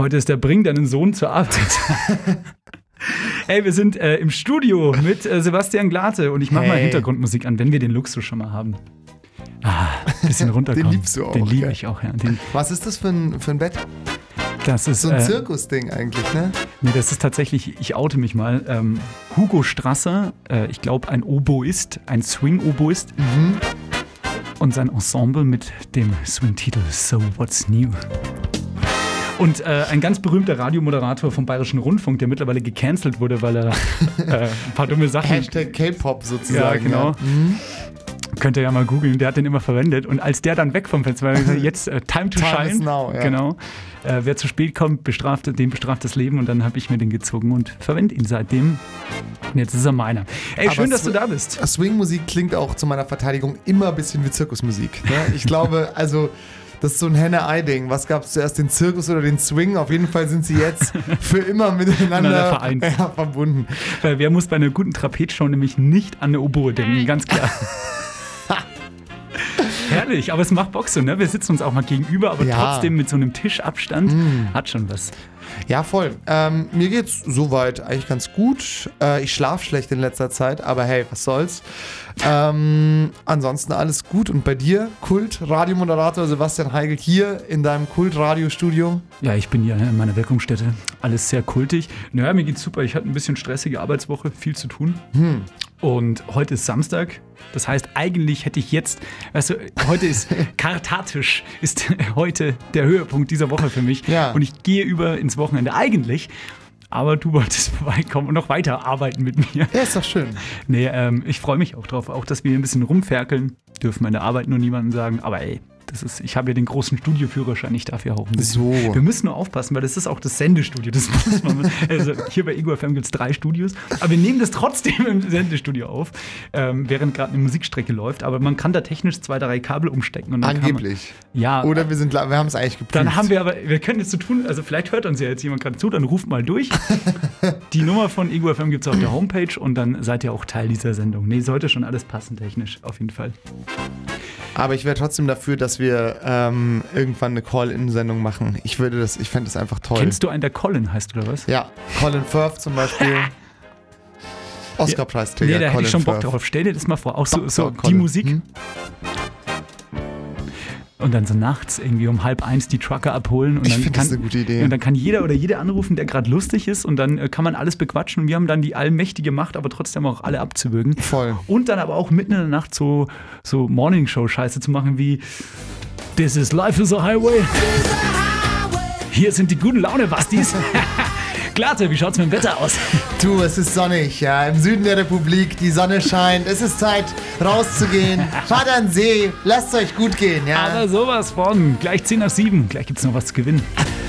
Heute ist der Bring deinen Sohn zur Arbeit. Hey, wir sind äh, im Studio mit äh, Sebastian Glate und ich mache mal Hey. Hintergrundmusik an, wenn wir den Luxus schon mal haben. Ah, bisschen runterkommen. liebst du auch, Den liebe ich auch, ja. Den, Was ist das für ein, für ein Bett? das ist, So ein äh, Zirkusding eigentlich, ne? nee, das ist tatsächlich, ich oute mich mal, ähm, Hugo Strasser, äh, ich glaube ein Oboist, ein Swing-Oboist Mhm. und sein Ensemble mit dem Swing-Titel So What's New. Und äh, ein ganz berühmter Radiomoderator vom Bayerischen Rundfunk, der mittlerweile gecancelt wurde, weil er äh, ein paar dumme Sachen Hashtag K-Pop sozusagen. Ja, genau. Mhm. Könnt ihr ja mal googeln, der hat den immer verwendet. Und als der dann weg vom Fenster war, gesagt, jetzt äh, time to Time shine. is now, ja. Genau. Äh, wer zu spät kommt, bestraft, dem bestraft das Leben. Und dann habe ich mir den gezogen und verwende ihn seitdem. Und jetzt ist er meiner. Ey, Aber schön, dass du da bist. Swing-Musik klingt auch zu meiner Verteidigung immer ein bisschen wie Zirkusmusik. Ne? Ich glaube, also, das ist so ein Henne-Ei-Ding. Was gab es zuerst, den Zirkus oder den Swing? Auf jeden Fall sind sie jetzt für immer miteinander vereint. Ja, verbunden. Weil wer muss bei einer guten Trapezshow nämlich nicht an eine Oboe denken, ganz klar. Herrlich, aber es macht Bock so, ne? Wir sitzen uns auch mal gegenüber, aber Ja. trotzdem mit so einem Tischabstand hat schon was. Ja, voll. Ähm, mir geht's soweit eigentlich ganz gut. Äh, ich schlafe schlecht in letzter Zeit, aber hey, was soll's. Ähm, ansonsten alles gut. Und bei dir, Kult, Radiomoderator Sebastian Heigl hier in deinem Kult-Radiostudio. Ja, ich bin hier in meiner Wirkungsstätte. Alles sehr kultig. Naja, mir geht's super. Ich hatte ein bisschen stressige Arbeitswoche, viel zu tun. Und heute ist Samstag. Das heißt, eigentlich hätte ich jetzt, weißt du, heute ist kartatisch, ist heute der Höhepunkt dieser Woche für mich. Ja. Und ich gehe über ins Wochenende eigentlich. Aber du wolltest vorbeikommen und noch weiter arbeiten mit mir. Ja, ist doch schön. Nee, ähm, ich freue mich auch drauf. Auch, dass wir hier ein bisschen rumferkeln. Dürfen meine Arbeit nur niemandem sagen. Aber ey, das ist, ich habe ja den großen Studioführerschein. Ich darf ja auch ein bisschen. So. Wir müssen nur aufpassen, weil das ist auch das Sendestudio. Das muss man, also hier bei Ego FM gibt es drei Studios. Aber wir nehmen das trotzdem im Sendestudio auf, ähm, während gerade eine Musikstrecke läuft. Aber man kann da technisch zwei, drei Kabel umstecken. Und Angeblich. Kann man, ja, Oder wir sind, wir haben es eigentlich geprüft. dann haben wir aber, wir können jetzt so tun, also vielleicht hört uns ja jetzt jemand gerade zu, dann ruft mal durch. Die Nummer von Ego FM gibt es auf der Homepage und dann seid ihr auch Teil dieser Sendung. Nee, sollte schon alles passen technisch, auf jeden Fall. Aber ich wäre trotzdem dafür, dass wir ähm, irgendwann eine Call-In-Sendung machen. Ich würde das, ich fände das einfach toll. Kennst du einen, der Colin heißt oder was? Ja, Colin Firth zum Beispiel. Oscar-Preisträger. Nee, da hätte Colin ich schon Bock Firth. drauf. Stell dir das mal vor, auch so, so die. Musik Hm? Und dann so nachts irgendwie um halb eins die Trucker abholen und Ich dann finde kann, das eine gute Idee. und dann kann jeder oder jede anrufen, der gerade lustig ist und dann äh, kann man alles bequatschen und wir haben dann die allmächtige Macht, aber trotzdem auch alle abzuwürgen. Voll. Und dann aber auch mitten in der Nacht so, so Morningshow-Scheiße zu machen wie This is Life is a Highway. Hier sind die guten Laune-Bastis. Glatte, wie schaut's mit dem Wetter aus? Du, es ist sonnig, ja. Im Süden der Republik, die Sonne scheint. Es ist Zeit, rauszugehen. Fahrt an den See, lasst euch gut gehen, ja. Aber sowas von. Gleich 10 nach 7. Gleich gibt's noch was zu gewinnen.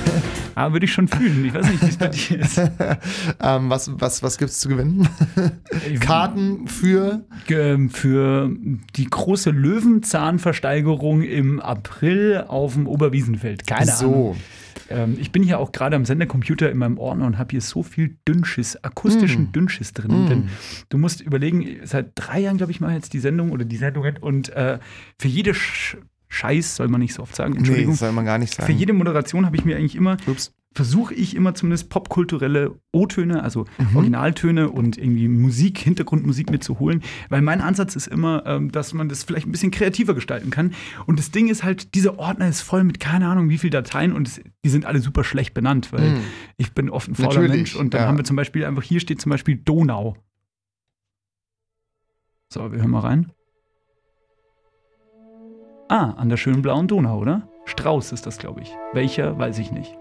Aber würde ich schon fühlen. Ich weiß nicht, wie es bei dir ist. ähm, was was, was gibt's zu gewinnen? Karten für. Ähm, Für die große Löwenzahnversteigerung im April auf dem Oberwiesenfeld. Keine Ahnung. So. Ähm, ich bin hier auch gerade am Sendercomputer in meinem Ordner und habe hier so viel Dünnschiss, akustischen Mm. Dünnschiss drin. Denn du musst überlegen, seit drei Jahren, glaube ich, mache ich jetzt die Sendung oder die Sendungen und äh, für jede Sch Scheiß, soll man nicht so oft sagen, Nee, Entschuldigung. das soll man gar nicht für sagen. jede Moderation habe ich mir eigentlich immer, Ups. Versuche ich immer zumindest popkulturelle O-Töne, also Mhm. Originaltöne und irgendwie Musik, Hintergrundmusik mitzuholen, weil mein Ansatz ist immer, ähm, dass man das vielleicht ein bisschen kreativer gestalten kann. Und das Ding ist halt, dieser Ordner ist voll mit keine Ahnung wie viel Dateien und es, die sind alle super schlecht benannt, weil Mhm. ich bin oft ein fauler Natürlich, Mensch und dann ja. haben wir zum Beispiel einfach, hier steht zum Beispiel Donau. So, wir hören mal rein. Ah, an der schönen blauen Donau, oder? Strauß ist das, glaube ich. Welcher, weiß ich nicht.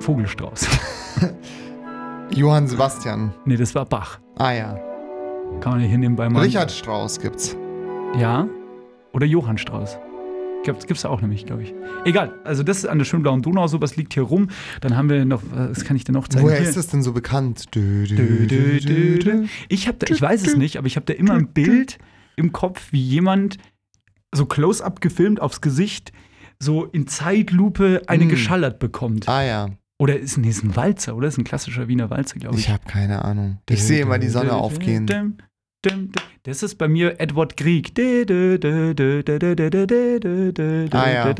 Vogelstrauß. Johann Sebastian. nee, das war Bach. Ah ja. Kann man hier nebenbei mal. Richard Strauss gibt's. Ja. Oder Johann Strauß. Gibt es auch nämlich, glaube ich. Egal, also das ist an der schönen blauen Donau, sowas liegt hier rum. Dann haben wir noch, was kann ich denn noch zeigen? Woher Hier. ist das denn so bekannt? Dö, dö, Dö, dö, dö. Ich habe da, ich weiß es nicht, aber ich habe da immer ein Bild im Kopf, wie jemand so close-up gefilmt aufs Gesicht, so in Zeitlupe eine Mm. geschallert bekommt. Ah ja. Oder ist, nee, ist ein Walzer, oder? Ist ein klassischer Wiener Walzer, glaube ich. Ich habe keine Ahnung. Ich sehe immer die Sonne aufgehen. Das ist bei mir Edward Grieg. Ah ja.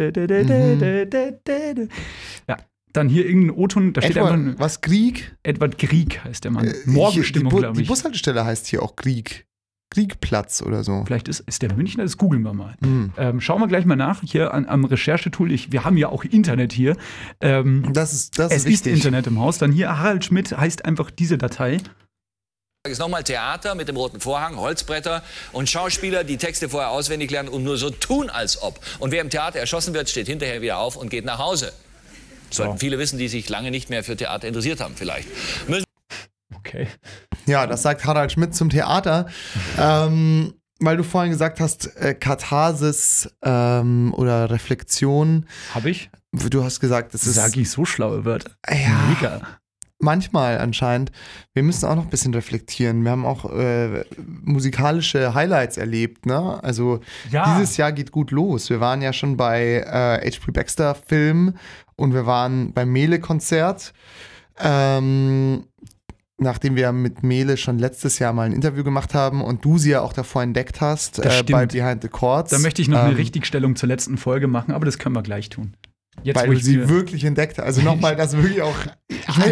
Ja, dann hier irgendein O-Ton, da steht einfach Edward, ein, was, Krieg? Edward Krieg heißt der Mann. Äh, Morgenstimmung, die, glaube Die ich. Bushaltestelle heißt hier auch Krieg. Kriegplatz oder so. Vielleicht ist, ist der Münchner, das googeln wir mal. Hm. Ähm, schauen wir gleich mal nach, hier an, am Recherchetool. Ich, wir haben ja auch Internet hier. Ähm, Das ist, das es ist ist wichtig. Internet im Haus. Dann hier Harald Schmidt heißt einfach diese Datei. ist nochmal Theater mit dem roten Vorhang, Holzbretter und Schauspieler, die Texte vorher auswendig lernen und nur so tun, als ob. Und wer im Theater erschossen wird, steht hinterher wieder auf und geht nach Hause. Sollten viele wissen, die sich lange nicht mehr für Theater interessiert haben, vielleicht. Müssen Okay. Ja, das sagt Harald Schmidt zum Theater. ähm, weil du vorhin gesagt hast, äh, Katharsis ähm, oder Reflexion. Habe ich? Du hast gesagt, das ist Sag ich so schlaue Wörter. Ja. Mega. manchmal anscheinend. Wir müssen auch noch ein bisschen reflektieren. Wir haben auch äh, musikalische Highlights erlebt. Ne? Also Ja. dieses Jahr geht gut los. Wir waren ja schon bei äh, H.P. Baxter Film und wir waren beim Mele-Konzert. Ähm, nachdem wir mit Mele schon letztes Jahr mal ein Interview gemacht haben und du sie ja auch davor entdeckt hast äh, bei. Behind the Chords. Da möchte ich noch eine Ähm, Richtigstellung zur letzten Folge machen, aber das können wir gleich tun. Jetzt, Weil du sie sie wirklich entdeckt hast. Also nochmal, das wirklich auch.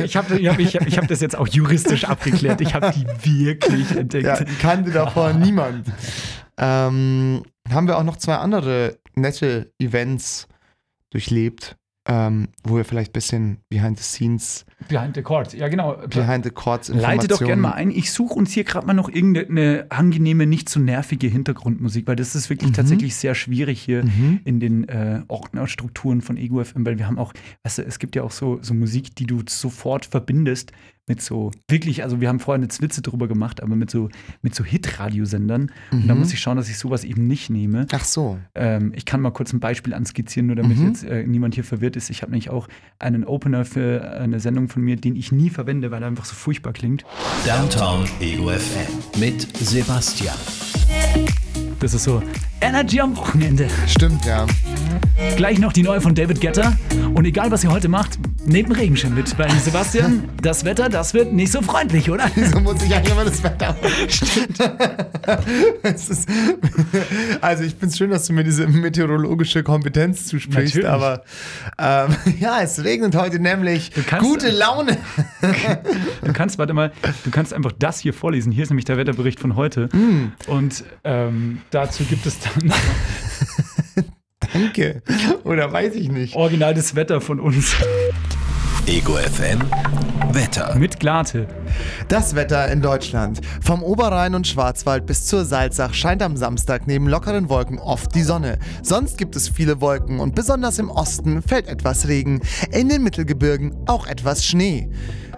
Ich habe ich hab, ich hab, ich hab das jetzt auch juristisch abgeklärt. Ich habe die wirklich entdeckt. Ja, kannte davor niemand. Ähm, haben wir auch noch zwei andere nette Events durchlebt, ähm, wo wir vielleicht ein bisschen behind the scenes, Behind the Court. Ja, genau. behind the chords Leite doch gerne mal ein. Ich suche uns hier gerade mal noch irgendeine angenehme, nicht zu nervige Hintergrundmusik, weil das ist wirklich Mhm. tatsächlich sehr schwierig hier Mhm. in den äh, Ordnerstrukturen von Ego FM, weil wir haben auch, weißt du, es gibt ja auch so, so Musik, die du sofort verbindest mit so, wirklich, also wir haben vorher eine Zwitze drüber gemacht, aber mit so, mit so Hit-Radiosendern. Und da Mhm. muss ich schauen, dass ich sowas eben nicht nehme. Ach so. Ähm, ich kann mal kurz ein Beispiel anskizzieren, nur damit Mhm. jetzt äh, niemand hier verwirrt ist. Ich habe nämlich auch einen Opener für eine Sendung von mir, den ich nie verwende, weil er einfach so furchtbar klingt. Downtown Ego FM mit Sebastian. Das ist so Energy am Wochenende. Stimmt, ja. Gleich noch die neue von David Guetta. Und egal, was ihr heute macht, nehmt einen Regenschirm mit. Weil Sebastian, das Wetter, das wird nicht so freundlich, oder? So muss ich eigentlich immer das Wetter. Stimmt. ist, also ich finde es schön, dass du mir diese meteorologische Kompetenz zusprichst, Natürlich. aber ähm, ja, es regnet heute nämlich. kannst- Gute Laune. Du kannst, warte mal, du kannst einfach das hier vorlesen. Hier ist nämlich der Wetterbericht von heute. Und ähm, dazu gibt es dann Danke. Oder weiß ich nicht. original das Wetter von uns Ego FM Wetter. mit Glate. Das Wetter in Deutschland. Vom Oberrhein und Schwarzwald bis zur Salzach scheint am Samstag neben lockeren Wolken oft die Sonne. Sonst gibt es viele Wolken und besonders im Osten fällt etwas Regen. In den Mittelgebirgen auch etwas Schnee.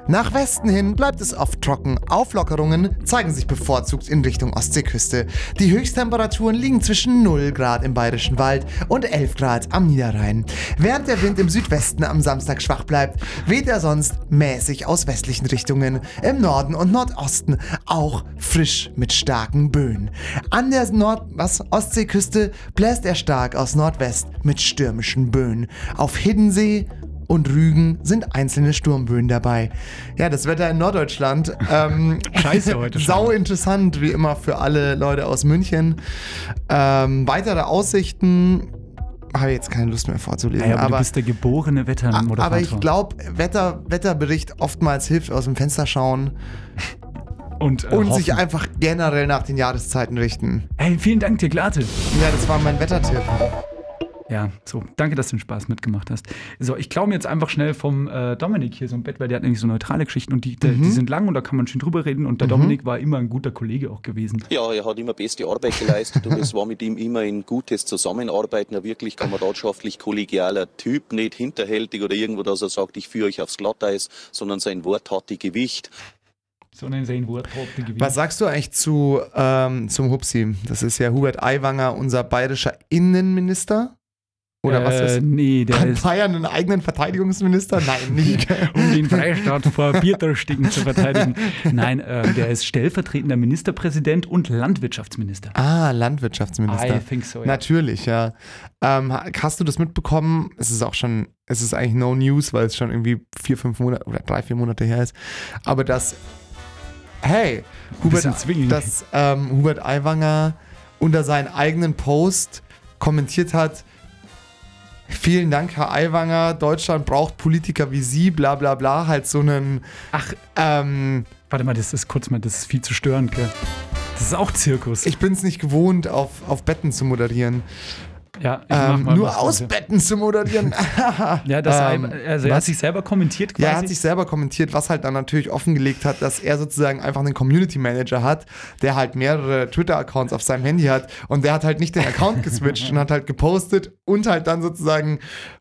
Nach Westen hin bleibt es oft trocken. Auflockerungen zeigen sich bevorzugt in Richtung Ostseeküste. Die Höchsttemperaturen liegen zwischen 0 Grad im Bayerischen Wald und 11 Grad am Niederrhein. Während der Wind im Südwesten am Samstag schwach bleibt, weht er sonst mäßig aus westlichen Richtungen. Im Norden und Nordosten auch frisch mit starken Böen. An der Nord was, Ostseeküste bläst er stark aus Nordwest mit stürmischen Böen. Auf Hiddensee und Rügen sind einzelne Sturmböen dabei. Ja, das Wetter in Norddeutschland. Ähm, Scheiße heute schon. Sau interessant, wie immer für alle Leute aus München. Ähm, weitere Aussichten habe ich jetzt keine Lust mehr vorzulesen. Ja, aber, du aber, bist der geborene Wettermoderator. aber ich glaube, Wetter, Wetterbericht oftmals hilft aus dem Fenster schauen und, äh, und sich einfach generell nach den Jahreszeiten richten. Hey, vielen Dank dir, Glate. Ja, das war mein Wettertipp. Ja, so, danke, dass du den Spaß mitgemacht hast. So, ich klaue mir jetzt einfach schnell vom äh, Dominik hier so ein Bett, weil der hat nämlich so neutrale Geschichten und die, der, Mhm. die sind lang und da kann man schön drüber reden. Und der Dominik war immer ein guter Kollege auch gewesen. Ja, er hat immer beste Arbeit geleistet und es war mit ihm immer ein gutes Zusammenarbeiten. Ein wirklich kameradschaftlich kollegialer Typ, nicht hinterhältig oder irgendwo, dass er sagt, ich führe euch aufs Glatteis, sondern sein Wort hatte Gewicht. So nennen sie ihn Wort. Was sagst du eigentlich zu, ähm, zum Hupsi? Das ist ja Hubert Aiwanger, unser bayerischer Innenminister. Oder was äh, ist? Nee, der Hat ist, Bayern einen eigenen Verteidigungsminister? Nein, nicht. um den Freistaat vor Biertürstigen zu verteidigen. Nein, äh, der ist stellvertretender Ministerpräsident und Landwirtschaftsminister. ah, Landwirtschaftsminister. I think so, ja. Natürlich, ja. Ähm, ha- hast du das mitbekommen? Es ist auch schon, es ist eigentlich no news, weil es schon irgendwie vier, fünf Monate oder drei, vier Monate her ist. Aber dass, hey, Hubert, dass ähm, Hubert Aiwanger unter seinen eigenen Post kommentiert hat, Vielen Dank, Herr Aiwanger. Deutschland braucht Politiker wie Sie, bla bla bla. Halt so einen. Ach, Ähm, warte mal, das ist kurz mal, das ist viel zu störend, gell? Das ist auch Zirkus. ich bin es nicht gewohnt, auf, auf Betten zu moderieren. Ja, Ähm, nur was aus Betten. Betten zu moderieren. Ja, das Ähm, also er hat was? sich selber kommentiert quasi. Ja, er hat sich selber kommentiert, was halt dann natürlich offengelegt hat, dass er sozusagen einfach einen Community Manager hat, der halt mehrere Twitter-Accounts auf seinem Handy hat und der hat halt nicht den Account geswitcht und hat halt gepostet und halt dann sozusagen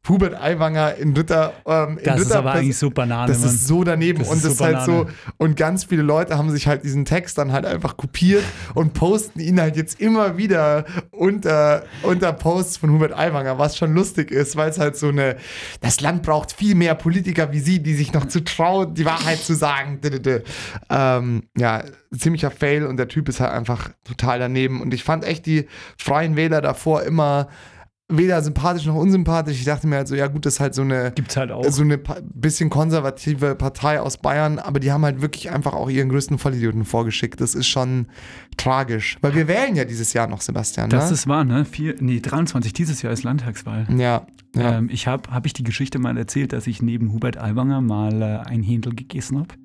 Hubert Aiwanger in Ritter. Ähm, in das ist Ritter aber eigentlich so Banane, Das Mann. ist so daneben Das und ist das ist halt so. Und ganz viele Leute haben sich halt diesen Text dann halt einfach kopiert und posten ihn halt jetzt immer wieder unter, unter Posts von Hubert Aiwanger, was schon lustig ist, weil es halt so eine. Das Land braucht viel mehr Politiker wie Sie, die sich noch zu trauen, die Wahrheit zu sagen. Ähm, ja, ziemlicher Fail und der Typ ist halt einfach total daneben. Und ich fand echt die Freien Wähler davor immer weder sympathisch noch unsympathisch. Ich dachte mir halt so, ja gut, das ist halt so eine Gibt's halt auch. so eine bisschen konservative Partei aus Bayern, aber die haben halt wirklich einfach auch ihren größten Vollidioten vorgeschickt. Das ist schon tragisch. Weil wir wählen ja dieses Jahr noch, Sebastian. das ne? ist wahr, ne? Vier, nee, 23, dieses Jahr ist Landtagswahl. ja, ja. Ähm, ich habe hab ich die Geschichte mal erzählt, dass ich neben Hubert Aiwanger mal äh, ein Händel gegessen habe.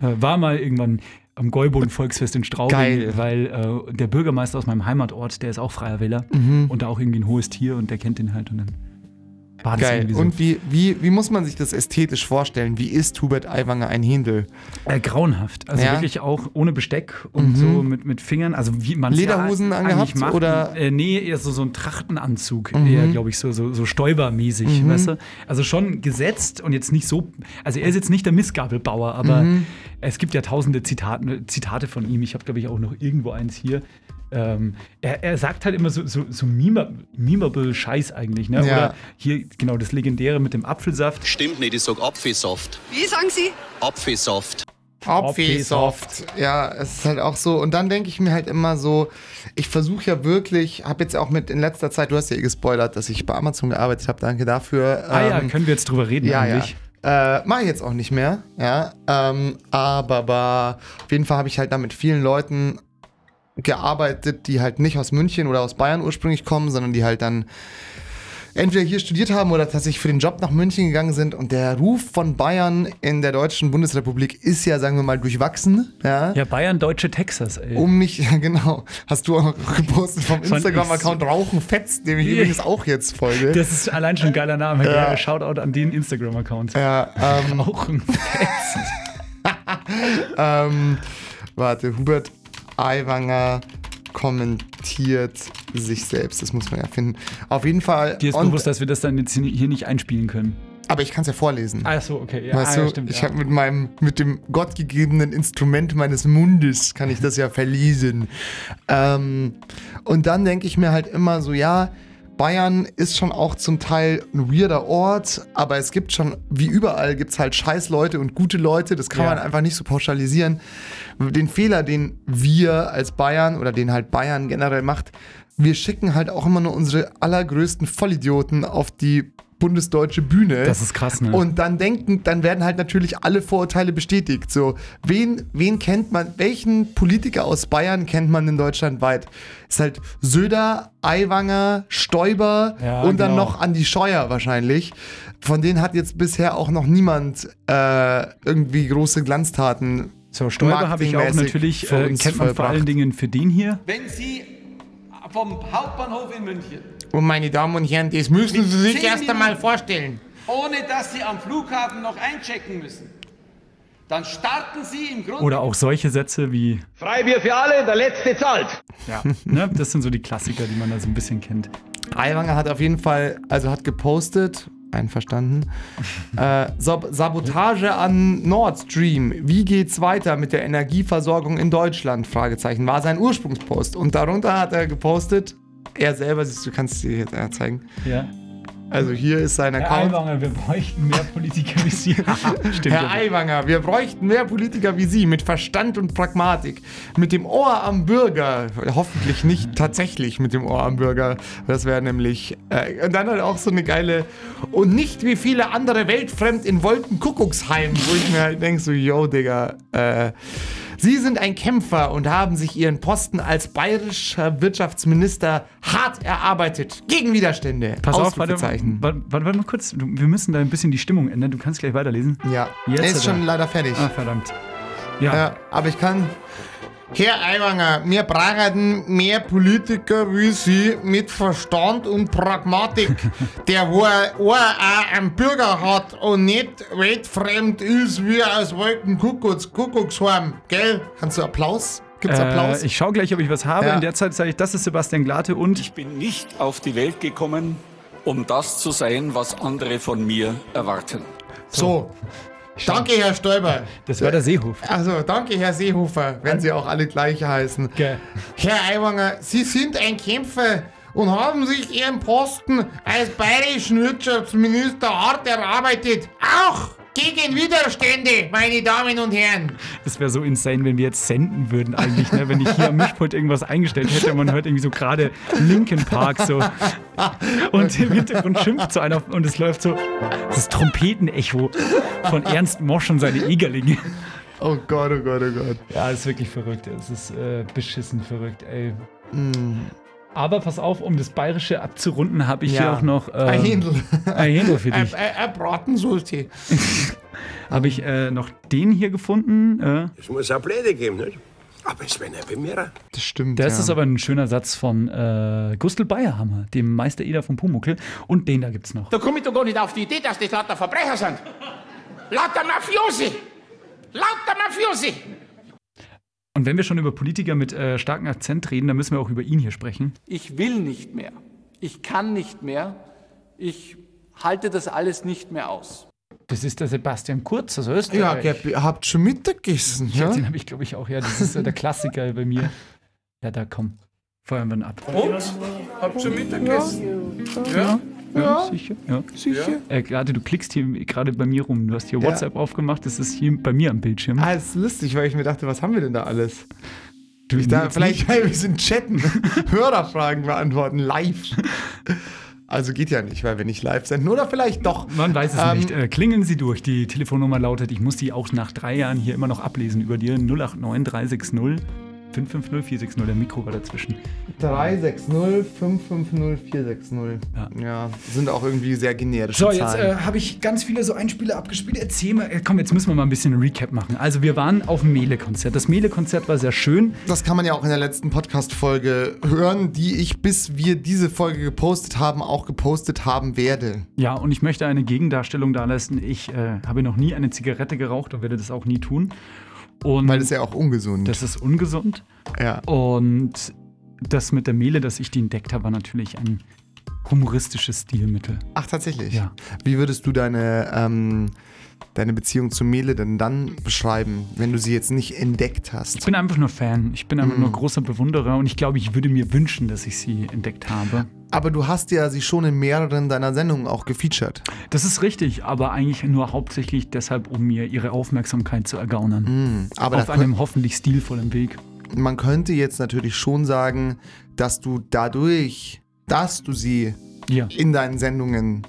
Äh, war mal irgendwann am Gäuboden Volksfest in Straubing, Geil. weil äh, der Bürgermeister aus meinem Heimatort, der ist auch freier Wähler Mhm. und da auch irgendwie ein hohes Tier und der kennt den halt und dann war das Geil. so. Und wie, wie, wie muss man sich das ästhetisch vorstellen? Wie ist Hubert Aiwanger ein Händel? Äh, grauenhaft. Also Ja. wirklich auch ohne Besteck und so mit, mit Fingern. Also wie man Lederhosen angehabt, macht. oder? Äh, nee, eher so, so ein Trachtenanzug. Mhm. Eher, glaube ich, so, so, so stäubermäßig, weißt du? Also schon gesetzt und jetzt nicht so. Also er ist jetzt nicht der Missgabelbauer, aber Mhm. es gibt ja tausende Zitaten, Zitate von ihm. Ich habe, glaube ich, auch noch irgendwo eins hier. Ähm, er, er sagt halt immer so, so, so meme- memeable Scheiß eigentlich. Ne? Ja. Oder hier genau das Legendäre mit dem Apfelsaft. Stimmt nicht, ich sag Apfelsaft. Wie sagen Sie? Apfelsaft. Apfelsoft. Ja, es ist halt auch so. Und dann denke ich mir halt immer so, ich versuche ja wirklich, habe jetzt auch mit in letzter Zeit, du hast ja eh gespoilert, dass ich bei Amazon gearbeitet habe, danke dafür. Ah ja, Ähm, können wir jetzt drüber reden Ja, eigentlich? ja. Äh, Mache ich jetzt auch nicht mehr, ja. Ähm, aber, aber auf jeden Fall habe ich halt da mit vielen Leuten gearbeitet, die halt nicht aus München oder aus Bayern ursprünglich kommen, sondern die halt dann entweder hier studiert haben oder tatsächlich für den Job nach München gegangen sind. Und der Ruf von Bayern in der deutschen Bundesrepublik ist ja, sagen wir mal, durchwachsen. Ja. Ja, Bayern, Deutsche, Texas, ey. Um mich, ja genau, hast du auch gepostet vom Instagram-Account Rauchen Fetzt, dem ich Yeah. übrigens auch jetzt folge. Das ist allein schon ein geiler Name. Ja. Shoutout an den Instagram-Account. ja, ähm, Auch ein Fetz. Ähm, warte, Hubert Aiwanger kommentiert sich selbst. Das muss man ja finden. Auf jeden Fall. Dir ist bewusst, dass wir das dann jetzt hier nicht einspielen können. aber ich kann es ja vorlesen. Ah, so, okay. Ja, weißt ah, du, ja, stimmt. ich ja. habe mit meinem, mit dem gottgegebenen Instrument meines Mundes kann ich das ja verlesen. Ähm, und dann denke ich mir halt immer so, ja, Bayern ist schon auch zum Teil ein weirder Ort, aber es gibt schon, wie überall, gibt es halt scheiß Leute und gute Leute. Das kann Ja. man einfach nicht so pauschalisieren. Den Fehler, den wir als Bayern oder den halt Bayern generell macht, wir schicken halt auch immer nur unsere allergrößten Vollidioten auf die bundesdeutsche Bühne. Das ist krass, ne? Und dann denken, dann werden halt natürlich alle Vorurteile bestätigt. So, wen, wen kennt man, welchen Politiker aus Bayern kennt man in Deutschland weit? Ist halt Söder, Aiwanger, Stoiber Ja, und dann genau. noch Andi Scheuer wahrscheinlich. Von denen hat jetzt bisher auch noch niemand äh, irgendwie große Glanztaten. so, Stoiber habe ich auch natürlich, äh, kennt man vor allen Dingen für den hier. Wenn Sie vom Hauptbahnhof in München, Und meine Damen und Herren, das müssen Sie sich erst einmal vorstellen. ohne dass Sie am Flughafen noch einchecken müssen, dann starten Sie im Grunde Oder auch solche Sätze wie, Freibier für alle, der Letzte zahlt. ja, ne? Das sind so die Klassiker, die man da so ein bisschen kennt. Aiwanger hat auf jeden Fall, also hat gepostet, einverstanden, äh, Sab Sabotage an Nord Stream. Wie geht's weiter mit der Energieversorgung in Deutschland? Fragezeichen. War sein Ursprungspost. Und darunter hat er gepostet, er selber, siehst du, kannst dir jetzt zeigen. Ja. Also hier ist sein Herr Account. Aiwanger, wir bräuchten mehr Politiker wie Sie. Stimmt. Herr ja. Aiwanger, wir bräuchten mehr Politiker wie Sie mit Verstand und Pragmatik. Mit dem Ohr am Bürger. Hoffentlich nicht tatsächlich mit dem Ohr am Bürger. Das wäre nämlich. Äh, und dann halt auch so eine geile. Und nicht wie viele andere weltfremd in Wolkenkuckucksheim, wo ich mir halt denke, so, yo, Digga. Äh, Sie sind ein Kämpfer und haben sich Ihren Posten als bayerischer Wirtschaftsminister hart erarbeitet. Gegen Widerstände. Pass auf, warte, warte, warte, mal kurz. Wir müssen da ein bisschen die Stimmung ändern. Du kannst gleich weiterlesen. Ja, Jetzt er ist schon er. leider fertig. Ah, verdammt. Ja. Ja, aber ich kann. Herr Aiwanger, wir brauchen mehr Politiker wie Sie mit Verstand und Pragmatik, der wo er auch einen Bürger hat und nicht weltfremd ist wie aus Wolkenkuckucks, Kuckucksheim, gell? Kannst du Applaus? Gibt's Applaus? Äh, ich schaue gleich, ob ich was habe. Ja. In der Zeit sage ich, das ist Sebastian Glate und Ich bin nicht auf die Welt gekommen, um das zu sein, was andere von mir erwarten. so. Danke, Herr Stoiber. das war der Seehof. Also, danke, Herr Seehofer, wenn Sie auch alle gleich heißen. Gell. Herr Aiwanger, Sie sind ein Kämpfer und haben sich Ihren Posten als bayerischen Wirtschaftsminister hart erarbeitet. Auch gegen Widerstände, meine Damen und Herren. Das wäre so insane, wenn wir jetzt senden würden eigentlich, ne? Wenn ich hier am Mischpult irgendwas eingestellt hätte und man hört irgendwie so gerade Linkin Park so. Und im Hintergrund schimpft so einer und es läuft so das Trompetenecho von Ernst Mosch und seine Egerlinge. Oh Gott, oh Gott, oh Gott. Ja, das ist wirklich verrückt. Es ist äh, beschissen verrückt, ey. Mm. Aber pass auf, um das Bayerische abzurunden, habe ich Ja. hier auch noch äh, Ein Händel. ein Händel für dich. ein, ein Bratensoße. Habe ich äh, noch den hier gefunden. Äh, Es muss auch Pläne geben, nicht? Aber es werden ja mehr. Das stimmt. Das ja. ist aber ein schöner Satz von äh, Gustl Bayerhammer, dem Meister Eder von Pumuckel. Und den da gibt's noch. Da komme ich doch gar nicht auf die Idee, dass das lauter Verbrecher sind. Lauter Mafiosi! Lauter Mafiosi! Und wenn wir schon über Politiker mit äh, starkem Akzent reden, dann müssen wir auch über ihn hier sprechen. Ich will nicht mehr. Ich kann nicht mehr. Ich halte das alles nicht mehr aus. Das ist der Sebastian Kurz aus Ja, Österreich. gell, ihr habt schon Mittagessen, ja? ja? Den habe ich, glaube ich, auch. Ja, das ist äh, der Klassiker bei mir. Ja, da komm. Feuern wir ihn ab. Habt schon Mittagessen? Ja, ja, sicher. Ja. Sicher? Äh, gerade du klickst hier gerade bei mir rum. Du hast hier WhatsApp aufgemacht. Das ist hier bei mir am Bildschirm. Ah, das ist lustig, weil ich mir dachte, was haben wir denn da alles? Du, Ich da, vielleicht wir sind chatten, Hörerfragen beantworten, live. Also geht ja nicht, weil wir nicht live senden. Oder vielleicht doch. Man weiß es Ähm, nicht. Äh, klingeln Sie durch. Die Telefonnummer lautet, ich muss die auch nach drei Jahren hier immer noch ablesen über dir. 089 360 550 460. Der Mikro war dazwischen. 360 550 460. Ja. Ja. sind auch irgendwie sehr generische So, jetzt äh, habe ich ganz viele so Einspieler abgespielt. Erzähl mal, äh, komm, jetzt müssen wir mal ein bisschen ein Recap machen. Also, wir waren auf dem Mele-Konzert. Das Mele-Konzert war sehr schön. das kann man ja auch in der letzten Podcast-Folge hören, die ich, bis wir diese Folge gepostet haben, auch gepostet haben werde. Ja, und ich möchte eine Gegendarstellung da lassen. Ich äh, habe noch nie eine Zigarette geraucht und werde das auch nie tun. Und Weil das ist ja auch ungesund. das ist ungesund. ja. Und das mit der Mehle, dass ich die entdeckt habe, war natürlich ein humoristisches Stilmittel. Ach, tatsächlich? Ja. Wie würdest du deine, ähm, deine Beziehung zu Mele denn dann beschreiben, wenn du sie jetzt nicht entdeckt hast? Ich bin einfach nur Fan. Ich bin einfach Mhm. nur großer Bewunderer und ich glaube, ich würde mir wünschen, dass ich sie entdeckt habe. Aber du hast ja sie schon in mehreren deiner Sendungen auch gefeatured. Das ist richtig, aber eigentlich nur hauptsächlich deshalb, um mir ihre Aufmerksamkeit zu ergaunern. Aber Auf einem hoffentlich stilvollen Weg. man könnte jetzt natürlich schon sagen, dass du dadurch, dass du sie Ja. in deinen Sendungen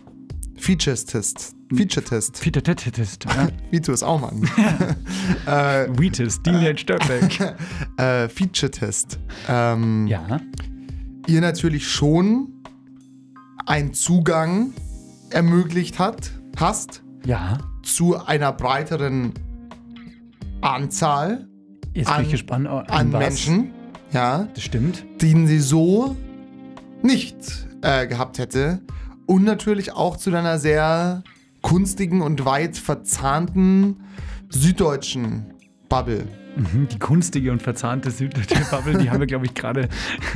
featuretest, featuretest. Ja. wie du es auch machen, Wheatus, Dean Störbeck. äh, featuretest, ähm, Ja. ihr natürlich schon einen Zugang ermöglicht hat, hast Ja. zu einer breiteren Anzahl Jetzt bin An- ich gespannt. An, an. Menschen, ja, Das stimmt. den sie so nicht äh, gehabt hätte. Und natürlich auch zu deiner sehr kunstigen und weit verzahnten süddeutschen Bubble. Mhm, Die kunstige und verzahnte süddeutsche Bubble, die haben wir, glaube ich, gerade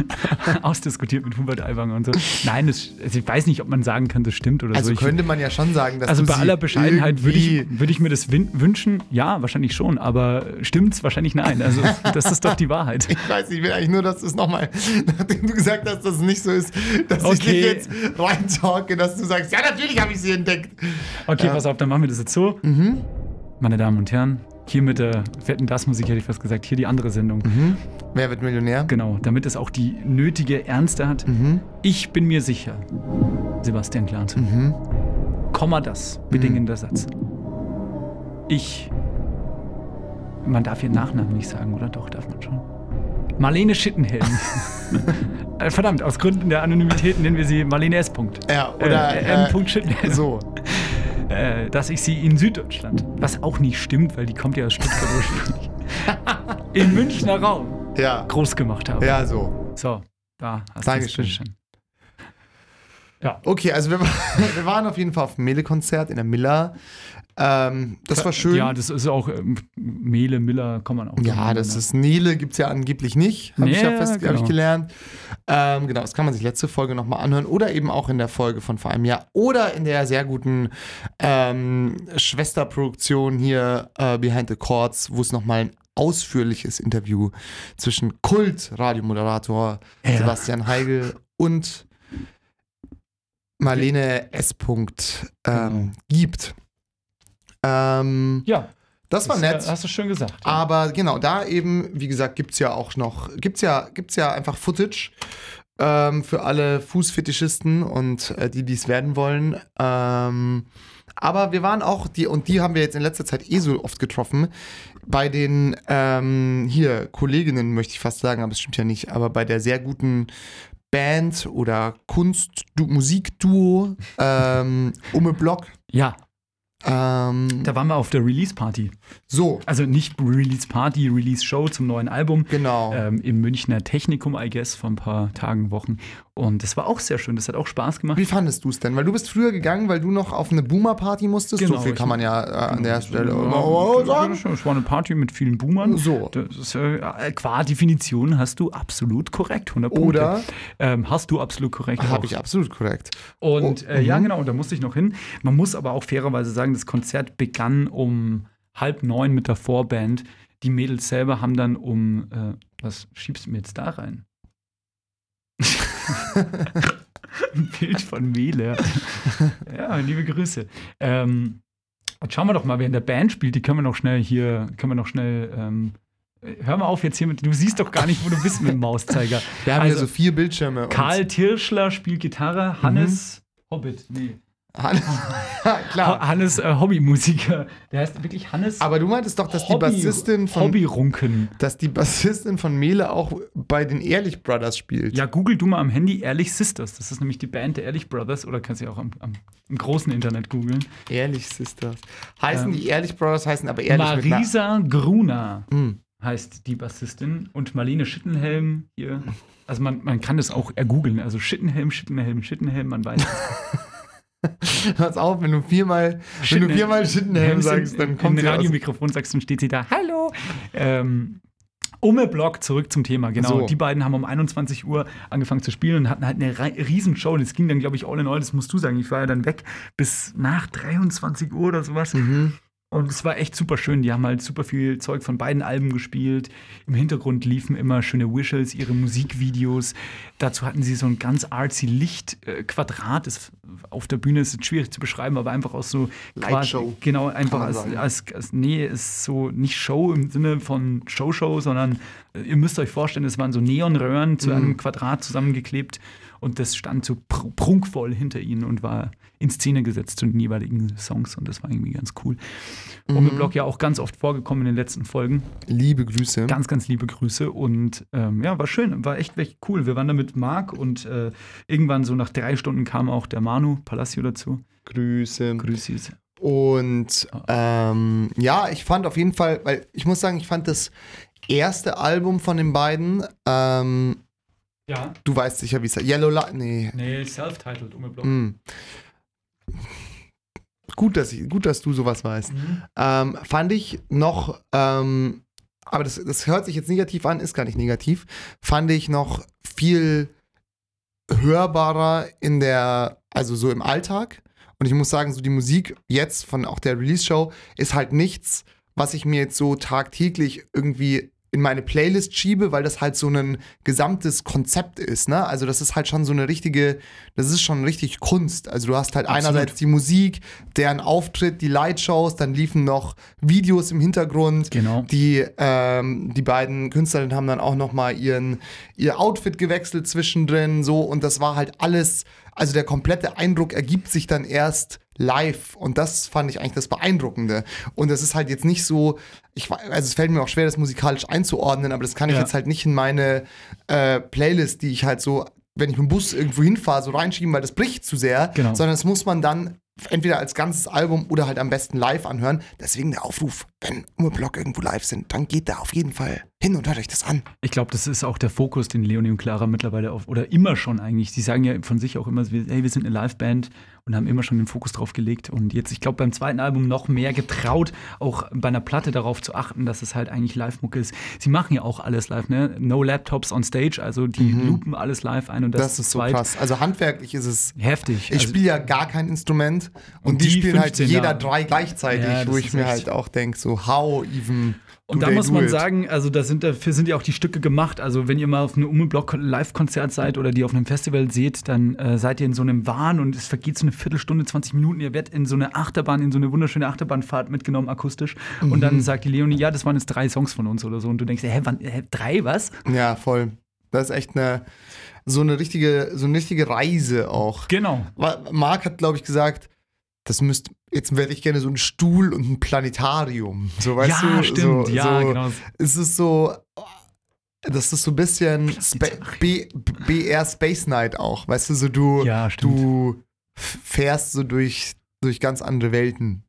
ausdiskutiert mit Hubert Aiwanger und so. Nein, das, also ich weiß nicht, ob man sagen kann, das stimmt oder Also so. Ich, könnte man ja schon sagen, dass also bei aller Bescheidenheit würde ich, würde ich mir das wünschen. Ja, wahrscheinlich schon, aber stimmt's? Wahrscheinlich nein. Also das ist doch die Wahrheit. Ich weiß, ich will eigentlich nur, dass du es nochmal, nachdem du gesagt hast, dass es nicht so ist, dass ich Okay. dich jetzt reintalke, dass du sagst, ja, natürlich habe ich sie entdeckt. Okay, pass auf, dann machen wir das jetzt so. Meine Damen und Herren, hier mit der Wetten das Musik hätte ich fast gesagt, hier die andere Sendung. Wer wird Millionär? Genau, damit es auch die nötige Ernste hat. Ich bin mir sicher, Sebastian Glante. Komma das, bedingender Satz. Ich man darf ihren Nachnamen nicht sagen, oder? Doch, darf man schon. Marlene Schittenhelm. Äh, Verdammt, aus Gründen der Anonymität nennen wir sie Marlene S. Punkt. Ja, oder, äh, M. äh, Schittenhelm. So. Äh, dass ich sie in Süddeutschland, was auch nicht stimmt, weil die kommt ja aus Stuttgart ursprünglich, im Münchner Raum Ja. groß gemacht habe. Ja, so. So, da hast du es Dankeschön. bitteschön. Ja. Okay, also wir, wir waren auf jeden Fall auf dem Mele-Konzert in der Miller. Ähm, das war schön. Ja, das ist auch ähm, Mehle, Miller, kann man auch. Ja, das ne? ist Nele, gibt es ja angeblich nicht, habe ich ja fest hab ich genau. gelernt. Ähm, genau, das kann man sich letzte Folge nochmal anhören oder eben auch in der Folge von vor einem Jahr oder in der sehr guten ähm, Schwesterproduktion hier äh, Behind the Chords, wo es nochmal ein ausführliches Interview zwischen Kult-Radiomoderator Ja. Sebastian Heigl und Marlene S. Punkt, ähm, gibt. Ähm, Ja, das war das, nett. äh, Hast du schön gesagt. ja. Aber genau, da eben, wie gesagt, gibt es ja auch noch, gibt es ja, gibt's ja einfach Footage ähm, für alle Fußfetischisten und äh, die, die es werden wollen. Ähm, aber wir waren auch, die, und die haben wir jetzt in letzter Zeit eh so oft getroffen, bei den ähm, hier Kolleginnen, möchte ich fast sagen, aber es stimmt ja nicht, aber bei der sehr guten Band oder Kunst, Musikduo ähm, Umme Block. Ja, Ähm, da waren wir auf der Release-Party. so, Also nicht Release-Party, Release-Show zum neuen Album. genau. Ähm, Im Münchner Technikum, I guess, vor ein paar Tagen, Wochen. Und das war auch sehr schön. Das hat auch Spaß gemacht. Wie fandest du es denn? Weil du bist früher gegangen, weil du noch auf eine Boomer-Party musstest. Genau, so viel kann man ja äh, an der Stelle mal das- sagen. Es war eine Party mit vielen Boomern. So. Das ist, äh, qua Definition hast du absolut korrekt, 100 Punkte. Oder? Ähm, hast du absolut korrekt. Habe ich absolut korrekt. Und Oh, äh, ja, mhm. genau, da musste ich noch hin. Man muss aber auch fairerweise sagen, das Konzert begann um halb neun mit der Vorband. Die Mädels selber haben dann um, äh, was schiebst du mir jetzt da rein? Ein Bild von Mele. Ja, liebe Grüße. Ähm, jetzt schauen wir doch mal, wer in der Band spielt. Die können wir noch schnell hier, können wir noch schnell. Ähm, hör mal auf jetzt hier mit. Du siehst doch gar nicht, wo du bist mit dem Mauszeiger. Wir haben Also, ja so vier Bildschirme. und- Karl Tirschler spielt Gitarre, Hannes Hobbit, nee. Han- Ja, Klar. Ha- Hannes äh, Hobbymusiker. Der heißt wirklich Hannes Aber du meintest doch, dass die Hobby- Bassistin von Hobbyrunken. dass die Bassistin von Mele auch bei den Ehrlich Brothers spielt. Ja, google du mal am Handy Ehrlich Sisters. Das ist nämlich die Band der Ehrlich Brothers oder kannst du ja auch am, am, im großen Internet googeln. Ehrlich Sisters. Heißen Ähm, die Ehrlich Brothers, heißen aber Ehrlich Marisa Gruner Hm. heißt die Bassistin und Marlene Schittenhelm hier. Also man, man kann das auch ergoogeln. Also Schittenhelm, Schittenhelm, Schittenhelm, man weiß. Pass auf, wenn du viermal, wenn du viermal Schittenhelm sagst, dann kommt sie aus. Radiomikrofon sagst und steht sie da. Hallo. Ähm, Umme Block, zurück zum Thema, genau. So. Die beiden haben um 21 Uhr angefangen zu spielen und hatten halt eine Riesenshow. Das ging dann, glaube ich, all in all, das musst du sagen. Ich war ja dann weg bis nach 23 Uhr oder sowas. Mhm. Und es war echt super schön. Die haben halt super viel Zeug von beiden Alben gespielt. Im Hintergrund liefen immer schöne Visuals, ihre Musikvideos. Dazu hatten sie so ein ganz artsy Lichtquadrat. Das auf der Bühne ist jetzt schwierig zu beschreiben, aber einfach aus so Lightshow, quasi- Genau, einfach als, als, als nee, ist so nicht Show im Sinne von Show-Show, sondern äh, ihr müsst euch vorstellen, es waren so Neonröhren zu Mhm. einem Quadrat zusammengeklebt und das stand so pr prunkvoll hinter ihnen und war in Szene gesetzt zu den jeweiligen Songs und das war irgendwie ganz cool. Mhm. Und im Blog ja auch ganz oft vorgekommen in den letzten Folgen. Liebe Grüße. Ganz, ganz liebe Grüße und ähm, ja, war schön, war echt, echt cool. Wir waren da mit Marc und äh, irgendwann so nach drei Stunden kam auch der Manu Palacio dazu. Grüße. Grüßis. Und ähm, ja, ich fand auf jeden Fall, weil ich muss sagen, ich fand das erste Album von den beiden, ähm, Ja. du weißt sicher, wie es heißt. Yellow Light, nee. Nee, self-titled, um Blog. Hm. Gut, dass ich, gut, dass du sowas weißt. Mhm. Ähm, fand ich noch, ähm, aber das, das hört sich jetzt negativ an, ist gar nicht negativ, fand ich noch viel hörbarer in der, also so im Alltag. Und ich muss sagen, so die Musik jetzt von auch der Release-Show ist halt nichts, was ich mir jetzt so tagtäglich irgendwie in meine Playlist schiebe, weil das halt so ein gesamtes Konzept ist, ne? Also das ist halt schon so eine richtige, das ist schon richtig Kunst. Also du hast halt Absolut. einerseits die Musik, deren Auftritt, die Lightshows, dann liefen noch Videos im Hintergrund. Genau. Die, ähm, die beiden Künstlerinnen haben dann auch noch mal ihren, ihr Outfit gewechselt zwischendrin, so und das war halt alles, also der komplette Eindruck ergibt sich dann erst live. Und das fand ich eigentlich das Beeindruckende. Und es ist halt jetzt nicht so, ich, also es fällt mir auch schwer, das musikalisch einzuordnen, aber das kann ich Ja. jetzt halt nicht in meine äh, Playlist, die ich halt so, wenn ich mit dem Bus irgendwo hinfahre, so reinschieben, weil das bricht zu sehr, Genau. sondern das muss man dann entweder als ganzes Album oder halt am besten live anhören. Deswegen der Aufruf, wenn Urblock irgendwo live sind, dann geht da auf jeden Fall hin und hört euch das an. Ich glaube, das ist auch der Fokus, den Leonie und Clara mittlerweile auf, oder immer schon eigentlich. Sie sagen ja von sich auch immer, hey, wir sind eine Liveband und haben immer schon den Fokus drauf gelegt. Und jetzt, ich glaube, beim zweiten Album noch mehr getraut, auch bei einer Platte darauf zu achten, dass es halt eigentlich Live-Mucke ist. Sie machen ja auch alles live, ne? No Laptops on Stage, also die loopen alles live ein und das, Mhm. Das, ist so krass. Also handwerklich ist es Heftig. Ich Also- spiele ja gar kein Instrument und, Und die, die spielen halt 15 jeder da. drei gleichzeitig, Ja, wo das ich mir echt- halt auch denke, so how even Und da muss man it? sagen, also da sind, dafür sind ja auch die Stücke gemacht. Also wenn ihr mal auf einem Umeblock Live-Konzert seid oder die auf einem Festival seht, dann äh, seid ihr in so einem Wahn und es vergeht so eine Viertelstunde, 20 Minuten. Ihr werdet in so eine Achterbahn, in so eine wunderschöne Achterbahnfahrt mitgenommen, akustisch. Und Mhm. dann sagt die Leonie, ja, das waren jetzt drei Songs von uns oder so. Und du denkst, hä, wann, hä drei, was? Ja, voll. Das ist echt eine so eine richtige so eine richtige Reise auch. Genau. Marc hat glaube ich gesagt, das müsste jetzt werde ich gerne so einen Stuhl und ein Planetarium. So weißt Ja, du, stimmt. so, Ja, so, genau. Es ist so das ist so ein bisschen Spa B, BR Space Night auch, weißt du, so du Ja, du fährst so durch durch ganz andere Welten.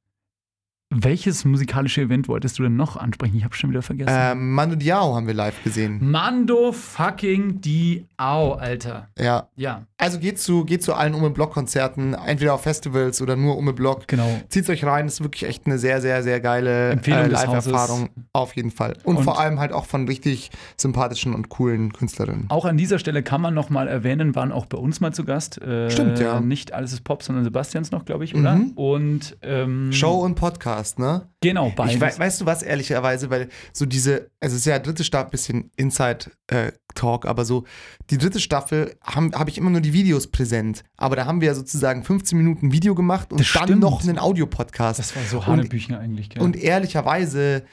Welches musikalische Event wolltest du denn noch ansprechen? Ich habe schon wieder vergessen. Ähm, Manu Diao haben wir live gesehen. Mando fucking Diao, Alter. Ja. Ja. Also geht zu, geht zu allen Ume Block Konzerten, entweder auf Festivals oder nur Ume Block. Genau. Zieht's euch rein, ist wirklich echt eine sehr, sehr, sehr geile äh, Live-Erfahrung. Auf jeden Fall. Und, Und- vor allem halt auch von richtig sympathischen und coolen Künstlerinnen. Auch an dieser Stelle kann man noch mal erwähnen, waren auch bei uns mal zu Gast. Äh, Stimmt, ja. Nicht alles ist Pop, sondern Sebastians noch, glaube ich, oder? Mhm. Und ähm, Show und Podcast, ne? Genau, beides. Ich wei weißt du was, ehrlicherweise, weil so diese, also es ist ja dritte Staffel, bisschen Inside-Talk, aber so die dritte Staffel habe hab ich immer nur die Videos präsent. Aber da haben wir ja sozusagen 15 Minuten Video gemacht und Das dann stimmt. noch einen Audiopodcast. das war so Hanebüchen eigentlich. Gell? Und ehrlicherweise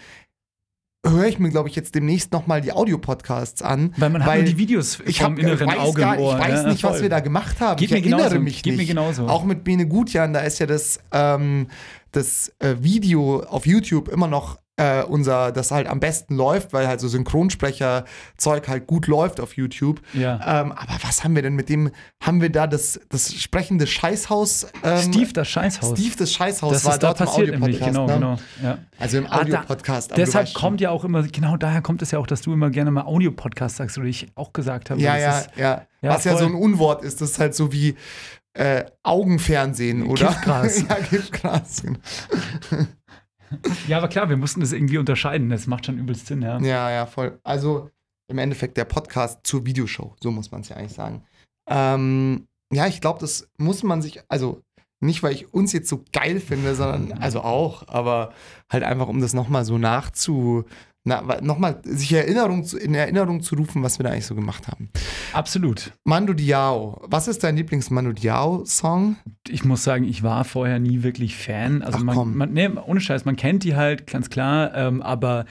höre ich mir, glaube ich, jetzt demnächst nochmal die Audio-Podcasts an. weil man hat nur die Videos ich vom hab, inneren weiß Auge gar, im Ohr. Ich weiß Ja, nicht, was voll. wir da gemacht haben. Geht ich mir erinnere genauso. mich Geht mir nicht. genauso. Auch mit Bene Gutjan, da ist ja das, ähm, das äh, Video auf YouTube immer noch äh, unser, das halt am besten läuft, weil halt so Synchronsprecher-Zeug halt gut läuft auf YouTube. Ja. Ähm, aber was haben wir denn mit dem? Haben wir da das, das sprechende Scheißhaus? Ähm, Steve, das Scheißhaus. Steve, das Scheißhaus das war da dort im passiert nämlich, Audiopodcast, genau, ne? genau. Ja. Also im Ah, da- Audiopodcast. du Deshalb kommt ja auch immer, genau daher kommt es ja auch, dass du immer gerne mal Audio-Podcast sagst, oder ich auch gesagt habe. Ja, ja, ist- ja, Ja, Was ja voll. so ein Unwort ist, das ist halt so wie äh, Augenfernsehen, oder? Giftgras. ja, Giftgras. genau. ja, aber klar, wir mussten das irgendwie unterscheiden. Das macht schon übelst Sinn, ja. Ja, ja, voll. Also im Endeffekt der Podcast zur Videoshow, so muss man es ja eigentlich sagen. Ähm, ja, ich glaube, das muss man sich, also nicht, weil ich uns jetzt so geil finde, sondern also auch, aber halt einfach, um das nochmal so nachzu, na, nochmal sich Erinnerung in Erinnerung zu rufen, was wir da eigentlich so gemacht haben. Absolut. Mando Diao, was ist dein Lieblings-Mando Diao-Song? Ich muss sagen, ich war vorher nie wirklich Fan. Also Ach, man, komm. man nee, ohne Scheiß, man kennt die halt, ganz klar, ähm, aber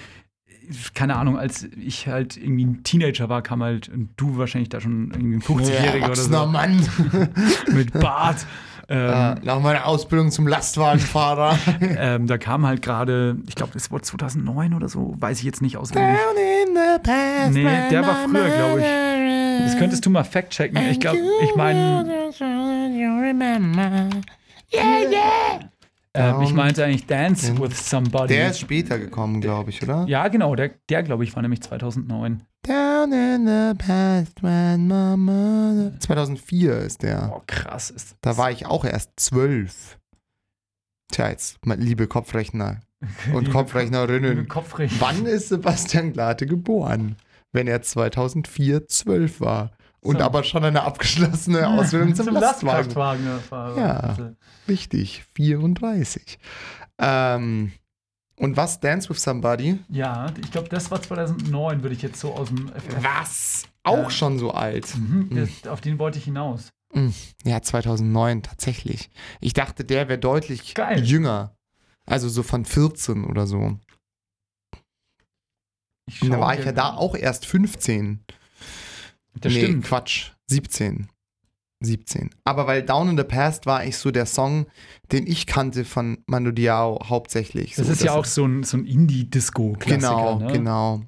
keine Ahnung, als ich halt irgendwie ein Teenager war, kam halt, und du wahrscheinlich da schon irgendwie ein 50-Jähriger oder so, Mann. mit Bart. Ähm, Ja, nach meiner Ausbildung zum Lastwagenfahrer. ähm, da kam halt gerade, ich glaube, das war 2009 oder so, weiß ich jetzt nicht auswendig. in the past. Nee, der war früher, glaube ich. Das könntest du mal fact-checken. Ich glaube, ich meine, äh, ich meinte eigentlich Dance with Somebody. Der ist später gekommen, glaube ich, oder? ja, genau, der, der glaube ich, war nämlich 2009. Down in the past when my mother. 2004 ist der. Oh, krass. Ist Da war ich auch erst zwölf. Tja, jetzt, liebe Kopfrechner und Kopfrechnerinnen. Kopfrechner. Wann ist Sebastian Glate geboren? Wenn er 2004 zwölf war. Und So. aber schon eine abgeschlossene Ausbildung zum, Lastwagen. Lastwagenfahrer. Ja. Richtig, 34. Ähm, und was? Dance with Somebody? Ja, ich glaube, das war 2009, würde ich jetzt so aus dem FF. Was? Auch Ja. schon so alt. Mhm, das, auf den wollte ich hinaus. Ja, 2009 tatsächlich. Ich dachte, der wäre deutlich Geil. jünger. Also so von 14 oder so. Da war ich ja da auch erst 15. Das nee, stimmt. Quatsch. 17. 17. Aber weil Down in the Past war eigentlich so der Song, den ich kannte von Mando Diao hauptsächlich. Das so, ist ja auch so ein, so ein Indie-Disco-Klassiker. Genau, ne? genau.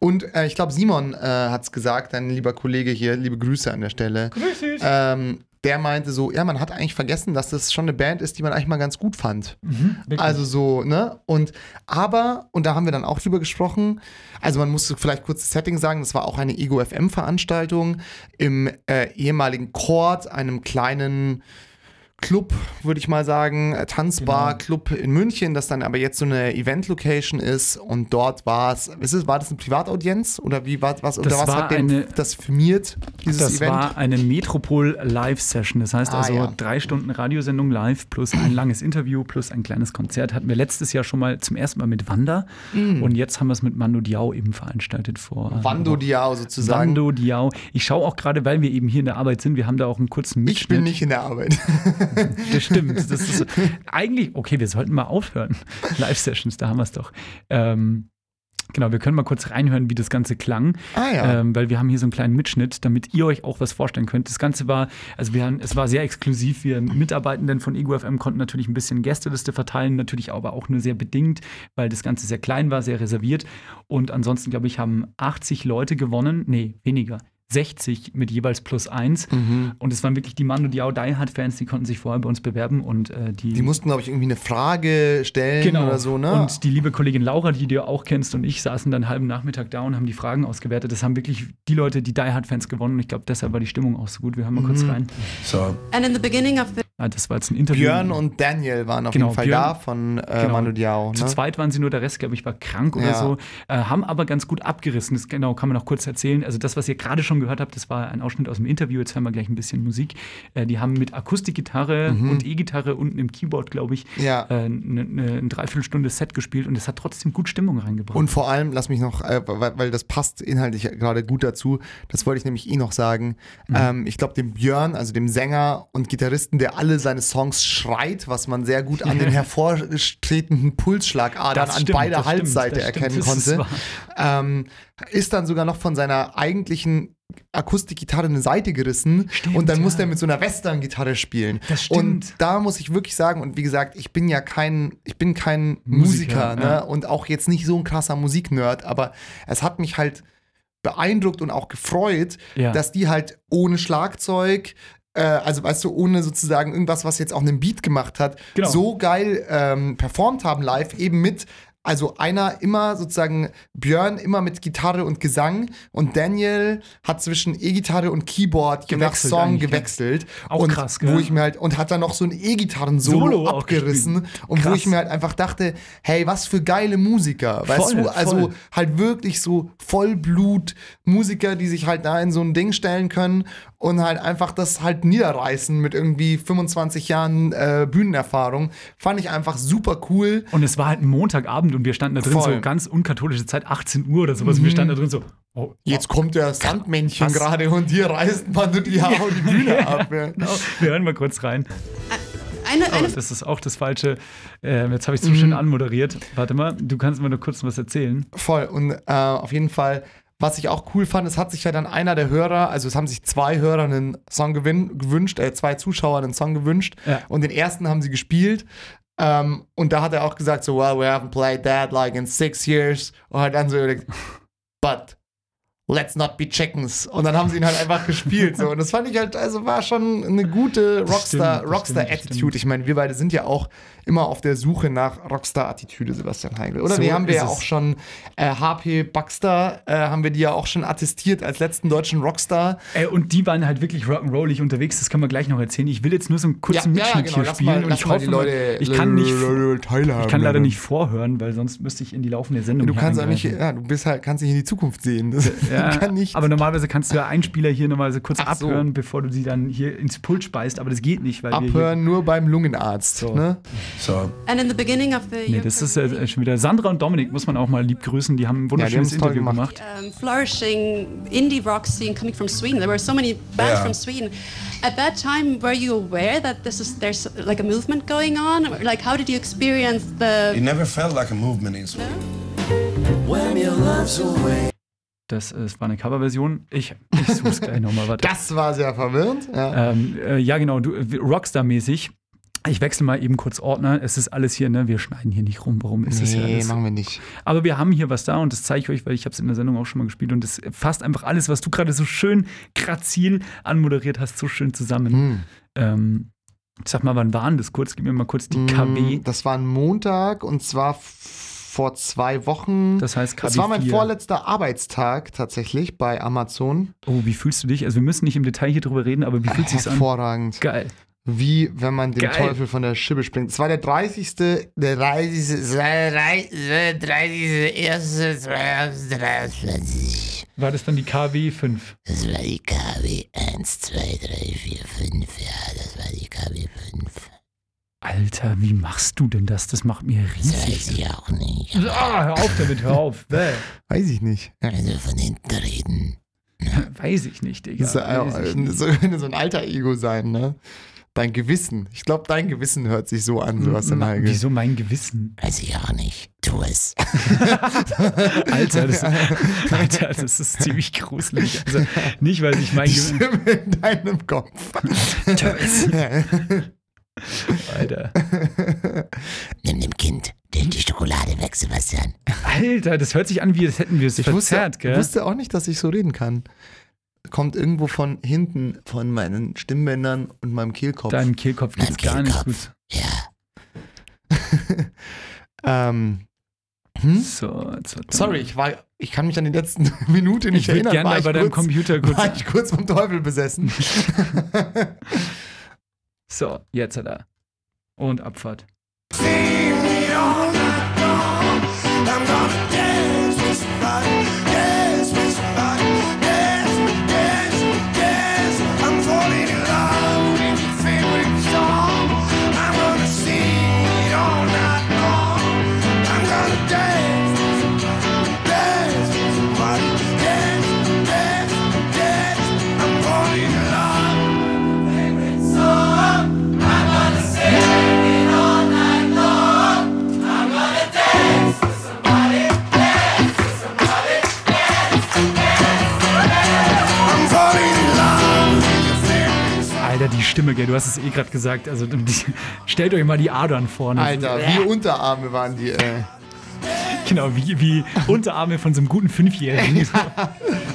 Und äh, ich glaube, Simon äh, hat es gesagt, dein lieber Kollege hier, liebe Grüße an der Stelle. Grüß dich. Ähm, der meinte so, ja, man hat eigentlich vergessen, dass das schon eine Band ist, die man eigentlich mal ganz gut fand. Mhm. Also so, ne? Und aber, und da haben wir dann auch drüber gesprochen, also man muss vielleicht kurz das Setting sagen, das war auch eine Ego FM-Veranstaltung im äh, ehemaligen Court, einem kleinen Club, würde ich mal sagen, äh, Tanzbar-Club in München, das dann aber jetzt so eine Event-Location ist und dort war es, ist es, war das eine Privataudienz oder wie war was, oder Das was war hat denn eine- das firmiert, dieses das Event? war eine Metropol Live-Session. Das heißt Ah, also ja. drei Stunden Radiosendung live plus ein langes Interview plus ein kleines Konzert. Hatten wir letztes Jahr schon mal zum ersten Mal mit Wanda und jetzt haben wir es mit Mando Diao eben veranstaltet vor. Mm. Wando Diao sozusagen. Wando Diao. Ich schaue auch gerade, weil wir eben hier in der Arbeit sind, wir haben da auch einen kurzen Mitschnitt. ich bin nicht in der Arbeit. Das stimmt. Das ist eigentlich, okay, wir sollten mal aufhören. Live-Sessions, da haben wir es doch. Ähm, genau, wir können mal kurz reinhören, wie das Ganze klang. Ah ja. Ähm, weil wir haben hier so einen kleinen Mitschnitt, damit ihr euch auch was vorstellen könnt. Das Ganze war, also wir haben, es war sehr exklusiv. Wir Mitarbeitenden von Ego FM konnten natürlich ein bisschen Gästeliste verteilen, natürlich aber auch nur sehr bedingt, weil das Ganze sehr klein war, sehr reserviert. Und ansonsten, glaube ich, haben 80 Leute gewonnen. Nee, weniger. 60 mit jeweils plus eins. Mhm. Und es waren wirklich die Mando Diao Die Hard Fans, die konnten sich vorher bei uns bewerben und äh, die, Die mussten, glaube ich, irgendwie eine Frage stellen genau. oder so, ne? Und die liebe Kollegin Laura, die du auch kennst, und ich saßen dann einen halben Nachmittag da und haben die Fragen ausgewertet. Das haben wirklich die Leute, die Die Hard Fans gewonnen. Und ich glaube, deshalb war die Stimmung auch so gut. Wir hören mal Mhm. kurz rein. So, And in the beginning of the Ah, das war jetzt ein Interview. Björn und Daniel waren auf Genau, jeden Fall Björn- da von äh, Genau. Mando Diao. Zu Ne? zweit waren sie nur, der Rest, glaube ich, war krank oder Ja. so. Äh, haben aber ganz gut abgerissen. Das genau kann man noch kurz erzählen. Also das, was ihr gerade schon gehört habt, das war ein Ausschnitt aus dem Interview. Jetzt hören wir gleich ein bisschen Musik. Äh, die haben mit Akustikgitarre Mhm. und E-Gitarre unten im Keyboard, glaube ich, Ja. äh, eine ne, ein Dreiviertelstunde Set gespielt und es hat trotzdem gut Stimmung reingebracht. Und vor allem, lass mich noch, äh, weil, weil das passt inhaltlich gerade gut dazu, das wollte ich nämlich eh noch sagen. Mhm. Ähm, ich glaube, dem Björn, also dem Sänger und Gitarristen, der alle seine Songs schreit, was man sehr gut an den hervortretenden Pulsschlagadern Das an stimmt, beider stimmt, Halsseite stimmt, erkennen ist konnte, ähm, ist dann sogar noch von seiner eigentlichen Akustikgitarre eine Seite gerissen und dann ja. musste er mit so einer Western-Gitarre spielen. Das stimmt. Und da muss ich wirklich sagen, und wie gesagt, ich bin ja kein, ich bin kein Musiker, Musiker, ne? ja. und auch jetzt nicht so ein krasser Musiknerd, aber es hat mich halt beeindruckt und auch gefreut, Ja. dass die halt ohne Schlagzeug, äh, also weißt du, ohne sozusagen irgendwas, was jetzt auch einen Beat gemacht hat, Genau. so geil ähm, performt haben live, eben mit. Also einer immer sozusagen Björn immer mit Gitarre und Gesang und Daniel hat zwischen E-Gitarre und Keyboard Gewechselt Song gewechselt. Auch und krass, wo gell? ich mir halt und hat dann noch so ein E-Gitarren-Solo abgerissen und wo Krass. ich mir halt einfach dachte, hey, was für geile Musiker, weißt Voll, du? Also voll. halt wirklich so Vollblut-Musiker, die sich halt da in so ein Ding stellen können und halt einfach das halt niederreißen mit irgendwie 25 Jahren äh, Bühnenerfahrung. Fand ich einfach super cool. Und es war halt ein Montagabend und wir standen da drin, Voll. so ganz unkatholische Zeit, 18 Uhr oder sowas. Und wir standen da drin so, oh, Jetzt kommt der Sandmännchen gerade und hier reißt man nur die, Haare die Bühne ab. Ja. genau. Wir hören mal kurz rein. eine, Oh, eine das ist auch das Falsche. Ähm, jetzt habe ich es Mhm. zu schön anmoderiert. Warte mal, du kannst mir nur kurz was erzählen. Voll. Und äh, auf jeden Fall, was ich auch cool fand, es hat sich ja dann einer der Hörer, also es haben sich zwei Hörer einen Song gewünscht, äh, zwei Zuschauer einen Song gewünscht. Ja. Und den ersten haben sie gespielt. Ähm, und da hat er auch gesagt, so, well, we haven't played that like in six years. Und hat dann so but let's not be chickens. Und dann haben sie ihn halt einfach gespielt. So. Und das fand ich halt, also war schon eine gute Das Rockstar, stimmt, das Rockstar stimmt, das Attitude. stimmt. Ich meine, wir beide sind ja auch immer auf der Suche nach Rockstar-Attitüde, Sebastian Heigl. Oder So die haben wir ja es. auch schon, äh, HP Baxter, äh, haben wir die ja auch schon attestiert als letzten deutschen Rockstar. Ey, und die waren halt wirklich rock'n'rollig unterwegs, das können wir gleich noch erzählen. Ich will jetzt nur so einen kurzen Ja, ja, Mitschnitt genau. hier spielen mal- und ich hoffe, Leute- ich kann nicht, ich kann leider nicht vorhören, weil sonst müsste ich in die laufende Sendung Du kannst auch nicht, ja, du bist halt, kannst nicht in die Zukunft sehen. Das Ja, kann nicht. aber normalerweise kannst du ja Einspieler hier normalerweise kurz Ach so. abhören, bevor du sie dann hier ins Pult speist, aber das geht nicht, weil wir Abhören nur beim Lungenarzt. So. Ne? So. and in the beginning of the hier. Nee, das ist äh, schon wieder. Sandra und Dominik muss man auch mal lieb grüßen, die haben ein wunderschönes toll Interview gemacht. gemacht. um, flourishing indie rock scene coming from Sweden. There were so many bands Yeah. from Sweden. At that time, were you aware that this is there's like a movement going on? Like, how did you experience the? It never felt like a movement in Sweden. Das, äh, das war eine Coverversion. Ich, ich such's gleich nochmal. Warte. Das war sehr verwirrend. Ja. Ähm, äh, ja, genau, äh, Rockstar-mäßig. Ich wechsle mal eben kurz Ordner. Es ist alles hier, ne? Wir schneiden hier nicht rum. Warum ist das hier nee, alles? machen wir nicht. Aber wir haben hier was da und das zeige ich euch, weil ich habe es in der Sendung auch schon mal gespielt und das fasst einfach alles, was du gerade so schön grazil anmoderiert hast, so schön zusammen. Hm. Ähm, sag mal, wann waren das kurz? Gib mir mal kurz die KW. Mm, Das war ein Montag und zwar vor zwei Wochen. Das heißt KW Das war mein 4. vorletzter Arbeitstag tatsächlich bei Amazon. Oh, wie fühlst du dich? Also wir müssen nicht im Detail hier drüber reden, aber wie fühlt sich's an? Hervorragend. Geil. Wie wenn man den Geil. Teufel von der Schippe springt. Es war der 30. Der 30. 30. War das dann die KW 5? Das war die KW 1, 2, 3, 4, 5. Ja, das war die KW 5. Alter, wie machst du denn das? Das macht mir Das weiß riesig. ich auch nicht. Ah, hör auf damit, hör auf. Weiß ich nicht. Wir von hinten reden. Weiß ich nicht, Digga. Das ist ja, Weiß ich nicht. so, könnte so ein alter Ego sein, ne? Dein Gewissen. Ich glaube, dein Gewissen hört sich so an, Sebastian Ma- Heige. Wieso mein Gewissen? Weiß ich auch nicht. Tu es. Alter, das, Alter, das ist ziemlich gruselig. Also nicht, weil ich mein Die Gewissen. Stimme in deinem Kopf. Alter. Nimm dem Kind die, die Schokolade weg, Sebastian. Alter, das hört sich an, wie als hätten wir es Ich wusste, verzerrt, gell? wusste auch nicht, dass ich so reden kann. Kommt irgendwo von hinten, von meinen Stimmbändern und meinem Kehlkopf. Deinem Kehlkopf geht's gar nicht gut. ähm, hm? So, Sorry, ich war, ich kann mich an die letzten Minute nicht Ich erinnern. gerne war mal ich bei deinem kurz, Computer kurz- War ich kurz vom Teufel besessen. So, jetzt hat er. Und Abfahrt. Alter, die Stimme, gell, du hast es eh gerade gesagt. Also die, stellt euch mal die Adern vorne. Alter, wie Unterarme waren die, ey. Genau, wie, wie Unterarme von so einem guten Fünfjährigen.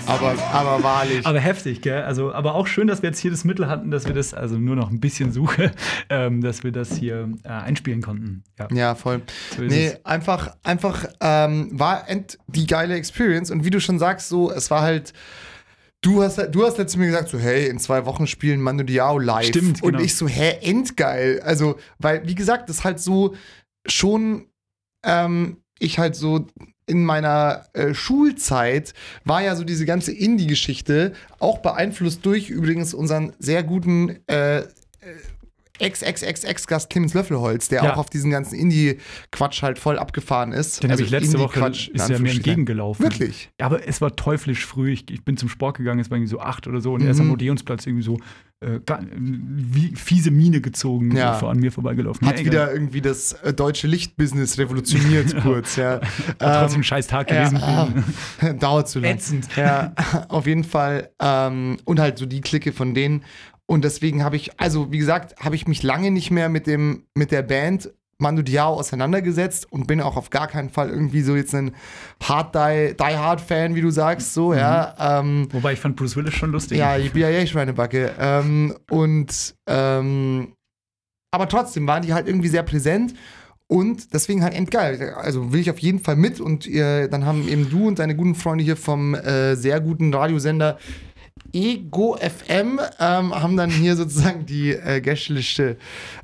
Aber, aber wahrlich. Aber heftig, gell? Also, aber auch schön, dass wir jetzt hier das Mittel hatten, dass wir das, also nur noch ein bisschen Suche, ähm, dass wir das hier äh, einspielen konnten. Ja, Ja, voll. So nee, es. einfach, einfach ähm, war die geile Experience. Und wie du schon sagst, so, es war halt. Du hast, du hast letztens mir gesagt, so, hey, in zwei Wochen spielen Mando Diao live. Stimmt, Und genau. ich so, hä, endgeil. Also, weil, wie gesagt, das ist halt so schon, ähm, ich halt so in meiner äh, Schulzeit war ja so diese ganze Indie-Geschichte auch beeinflusst durch übrigens unseren sehr guten äh, Ex-Ex-Ex-Ex-Gast Clemens Löffelholz, der Ja. auch auf diesen ganzen Indie-Quatsch halt voll abgefahren ist. Den habe Also ich letzte Woche, Indie-Quatsch, in ist er mir entgegengelaufen. Wirklich? Ja, aber es war teuflisch früh. Ich, ich bin zum Sport gegangen, es war irgendwie so acht oder so und er ist am Mhm. Odeonsplatz irgendwie so äh, wie fiese Miene gezogen, Ja. so vor an mir vorbeigelaufen. Hat Ja, wieder irgendwie das äh, deutsche Lichtbusiness revolutioniert, kurz, ja. War trotzdem Ähm, ein scheiß Tag gewesen. Ja, ah, dauert zu lang. Ätzend. Ja, auf jeden Fall. Ähm, und halt so die Clique von denen. Und deswegen habe ich, also wie gesagt, habe ich mich lange nicht mehr mit dem, mit der Band Mando Diao auseinandergesetzt und bin auch auf gar keinen Fall irgendwie so jetzt ein Hard Die, Die Hard Fan, wie du sagst, so, ja. Ähm, Wobei ich fand Bruce Willis schon lustig. ja, die BIA-Schweinebacke. Ähm, und ähm, aber trotzdem waren die halt irgendwie sehr präsent. Und deswegen halt endgeil. Also will ich auf jeden Fall mit. Und ihr, dann haben eben du und deine guten Freunde hier vom äh, sehr guten Radiosender Ego FM ähm, haben dann hier sozusagen die äh, Gästeliste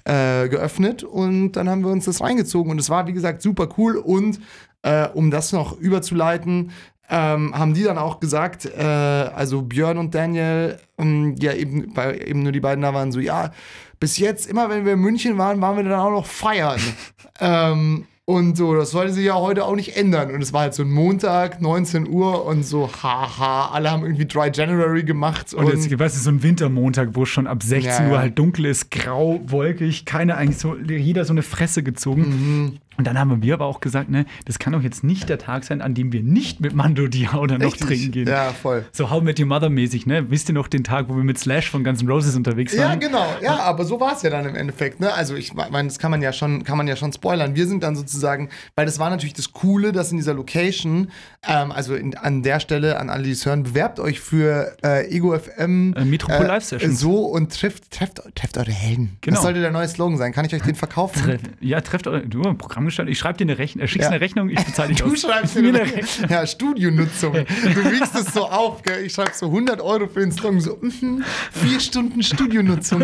äh, geöffnet und dann haben wir uns das reingezogen und es war wie gesagt super cool und äh, um das noch überzuleiten, ähm, haben die dann auch gesagt, äh, also Björn und Daniel, ähm, ja eben, weil eben nur die beiden da waren, so ja, bis jetzt, immer wenn wir in München waren, waren wir dann auch noch feiern. ähm, und so, das sollte sich ja heute auch nicht ändern. Und es war halt so ein Montag, 19 Uhr und so, haha, alle haben irgendwie Dry January gemacht. Und jetzt, weißt du, so ein Wintermontag, wo es schon ab 16 Ja. Uhr halt dunkel ist, grau, wolkig, keiner eigentlich so, jeder so eine Fresse gezogen. Und dann haben wir aber auch gesagt, ne, das kann doch jetzt nicht der Tag sein, an dem wir nicht mit Mando Diao dann noch Richtig. trinken gehen. Ja, voll. So How Met Your Mother mäßig, ne? Wisst ihr noch den Tag, wo wir mit Slash von Guns N' Roses unterwegs Ja, waren? genau. Ja, aber so war es ja dann im Endeffekt. Ne? Also ich meine, das kann man ja schon, kann man ja schon spoilern. Wir sind dann sozusagen, weil das war natürlich das Coole, dass in dieser Location, ähm, also in, an der Stelle an alle, die es hören, bewerbt euch für äh, Ego FM Äh, Metropol Live Sessions. so und trifft, trefft, trefft eure Helden. Genau. Das sollte der neue Slogan sein. Kann ich euch den verkaufen? Tre ja, trefft eure, du, Programm gestaltet. Ich schreibe dir eine Rechnung, äh, schickst Ja. eine Rechnung, ich bezahle dich Du aus. schreibst mir eine Rechnung. Ja, Studionutzung. Du wiegst es so auf, gell? Ich schreibe so 100 Euro für den Slogan, so mhm, vier Stunden Studionutzung,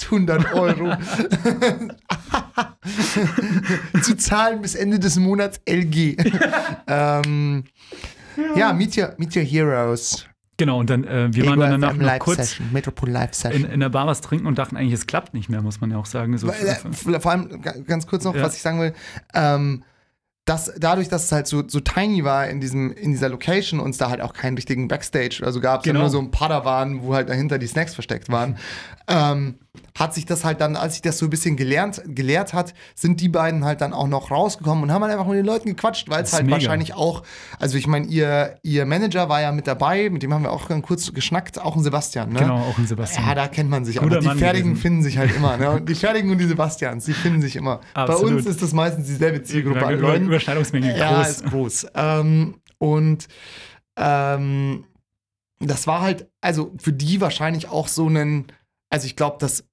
800 Euro. Zu zahlen bis Ende des Monats LG. ähm, ja, Meet Your, Meet Your Heroes. Genau, und dann, äh, wir waren Ego dann danach noch Live kurz Session, Metropol Live Session. in, in der Bar was trinken und dachten eigentlich, es klappt nicht mehr, muss man ja auch sagen. So, Weil, äh, vor allem ga- ganz kurz noch, Ja. was ich sagen will. Ähm, dass dadurch, dass es halt so, so tiny war in, diesem, in dieser Location und es da halt auch keinen richtigen Backstage oder so gab, Genau. sondern nur so ein Padawan, wo halt dahinter die Snacks versteckt waren, ähm, hat sich das halt dann, als sich das so ein bisschen gelernt, gelehrt hat, sind die beiden halt dann auch noch rausgekommen und haben halt einfach mit den Leuten gequatscht, weil es halt mega. wahrscheinlich auch, also ich meine, ihr, ihr Manager war ja mit dabei, mit dem haben wir auch ganz kurz geschnackt, auch ein Sebastian, ne? Genau, auch ein Sebastian. Ja, da kennt man sich. Guter noch. Die Mann Fertigen gewesen. finden sich halt immer. Ne? Und die Fertigen und die Sebastians, die finden sich immer. Bei Absolut. uns ist das meistens dieselbe Zielgruppe an Leuten. Überschneidungsmenge Ja, groß. ist groß. Ähm, und ähm, das war halt, also für die wahrscheinlich auch so ein, also ich glaube, das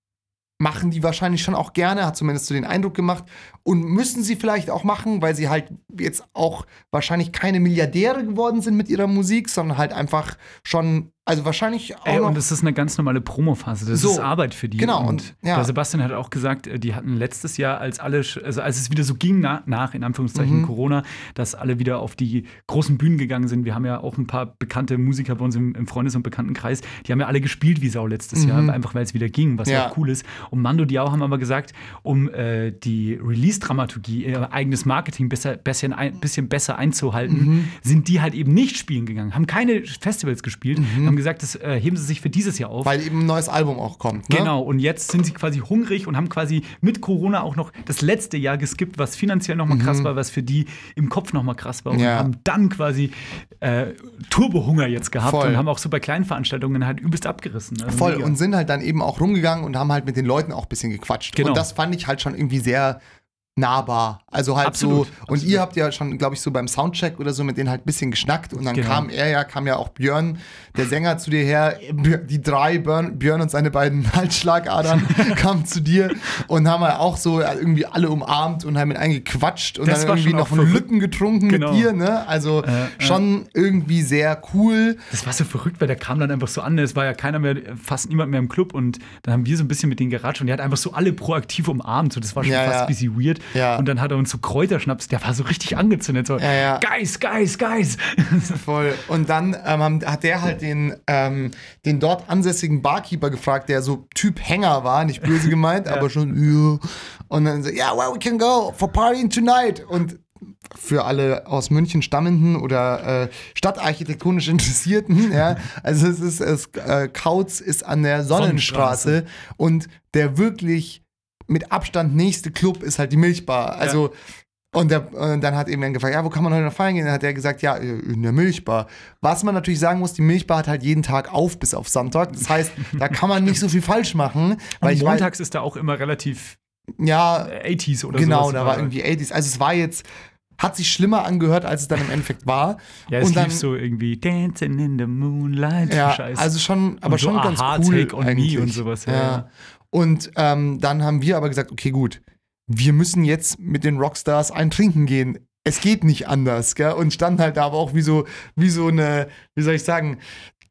machen die wahrscheinlich schon auch gerne, hat zumindest so den Eindruck gemacht. Und müssen sie vielleicht auch machen, weil sie halt jetzt auch wahrscheinlich keine Milliardäre geworden sind mit ihrer Musik, sondern halt einfach schon, also wahrscheinlich auch Ey, noch und das ist eine ganz normale Promophase. Das So, ist Arbeit für die. genau, Und, ja. Sebastian hat auch gesagt, äh, die hatten letztes Jahr, als alle, also als es wieder so ging na, nach, in Anführungszeichen, Mhm. Corona, dass alle wieder auf die großen Bühnen gegangen sind. Wir haben ja auch ein paar bekannte Musiker bei uns im, im Freundes- und Bekanntenkreis, die haben ja alle gespielt wie Sau letztes Mhm. Jahr, einfach weil es wieder ging, was ja. Ja. auch cool ist. Und Mando Diao haben aber gesagt, um äh, die Release-Dramaturgie, ihr eigenes Marketing besser, bisschen, ein, bisschen besser einzuhalten, Mhm. sind die halt eben nicht spielen gegangen, haben keine Festivals gespielt, haben gesagt, das äh, heben sie sich für dieses Jahr auf. Mhm. weil eben ein neues Album auch kommt. Ne? Genau, und jetzt sind sie quasi hungrig und haben quasi mit Corona auch noch das letzte Jahr geskippt, was finanziell nochmal krass war, was für die im Kopf nochmal krass war. Und Mhm. Ja. haben dann quasi äh, Turbohunger jetzt gehabt Voll. und haben auch so bei kleinen Veranstaltungen halt übelst abgerissen. Also Voll mega. und sind halt dann eben auch rumgegangen und haben halt mit den Leuten auch ein bisschen gequatscht. Genau. Und das fand ich halt schon irgendwie sehr nahbar. Also halt Absolut, so, und ihr habt ja schon, glaube ich, so beim Soundcheck oder so mit denen halt ein bisschen geschnackt und dann Genau. kam er ja, kam ja auch Björn, der Sänger, zu dir her, die drei, Björn, Björn und seine beiden Halsschlagadern kamen zu dir und haben halt auch so irgendwie alle umarmt und haben mit eingequatscht und Das dann irgendwie noch verrückt. Lücken getrunken Genau. mit dir, ne? Also schon irgendwie sehr cool. Das war so verrückt, weil der kam dann einfach so an. Es war ja keiner mehr, fast niemand mehr im Club. Und dann haben wir so ein bisschen mit denen geratscht und der hat einfach so alle proaktiv umarmt. So, das war schon Ja, fast ja. ein bisschen weird. Ja. Und dann hat er uns so Kräuterschnaps, der war so richtig angezündet. So, Ja, ja. Guys, guys, guys. Voll. Und dann ähm, hat der halt den, ähm, den dort ansässigen Barkeeper gefragt, der so Typ Hänger war, nicht böse gemeint, aber schon, ja. Und dann so, ja, well, we can go for partying tonight. Und für alle aus München stammenden oder äh, stadtarchitektonisch Interessierten, ja, also es ist, es, äh, Kautz ist an der Sonnenstraße und der wirklich mit Abstand nächste Club ist halt die Milchbar. Also und, der, und dann hat eben dann gefragt, ja, wo kann man heute noch feiern gehen? Dann hat er gesagt, ja, in der Milchbar. Was man natürlich sagen muss, die Milchbar hat halt jeden Tag auf bis auf Sonntag. Das heißt, da kann man nicht so viel falsch machen. Weil Und ich weiß, montags ist da auch immer relativ ja, 80s oder genau, sowas. da war irgendwie 80s. Also es war jetzt, hat sich schlimmer angehört, als es dann im Endeffekt war. Ja, es und dann, lief so irgendwie Dancing in the Moonlight. ja, Scheiß. also schon, aber Und so schon ganz cool on eigentlich. Me und sowas. Ja, Ja. Und ähm, dann haben wir aber gesagt, okay, gut, wir müssen jetzt mit den Rockstars ein Trinken gehen. Es geht nicht anders, gell? Und standen halt da aber auch wie so, wie so eine, wie soll ich sagen,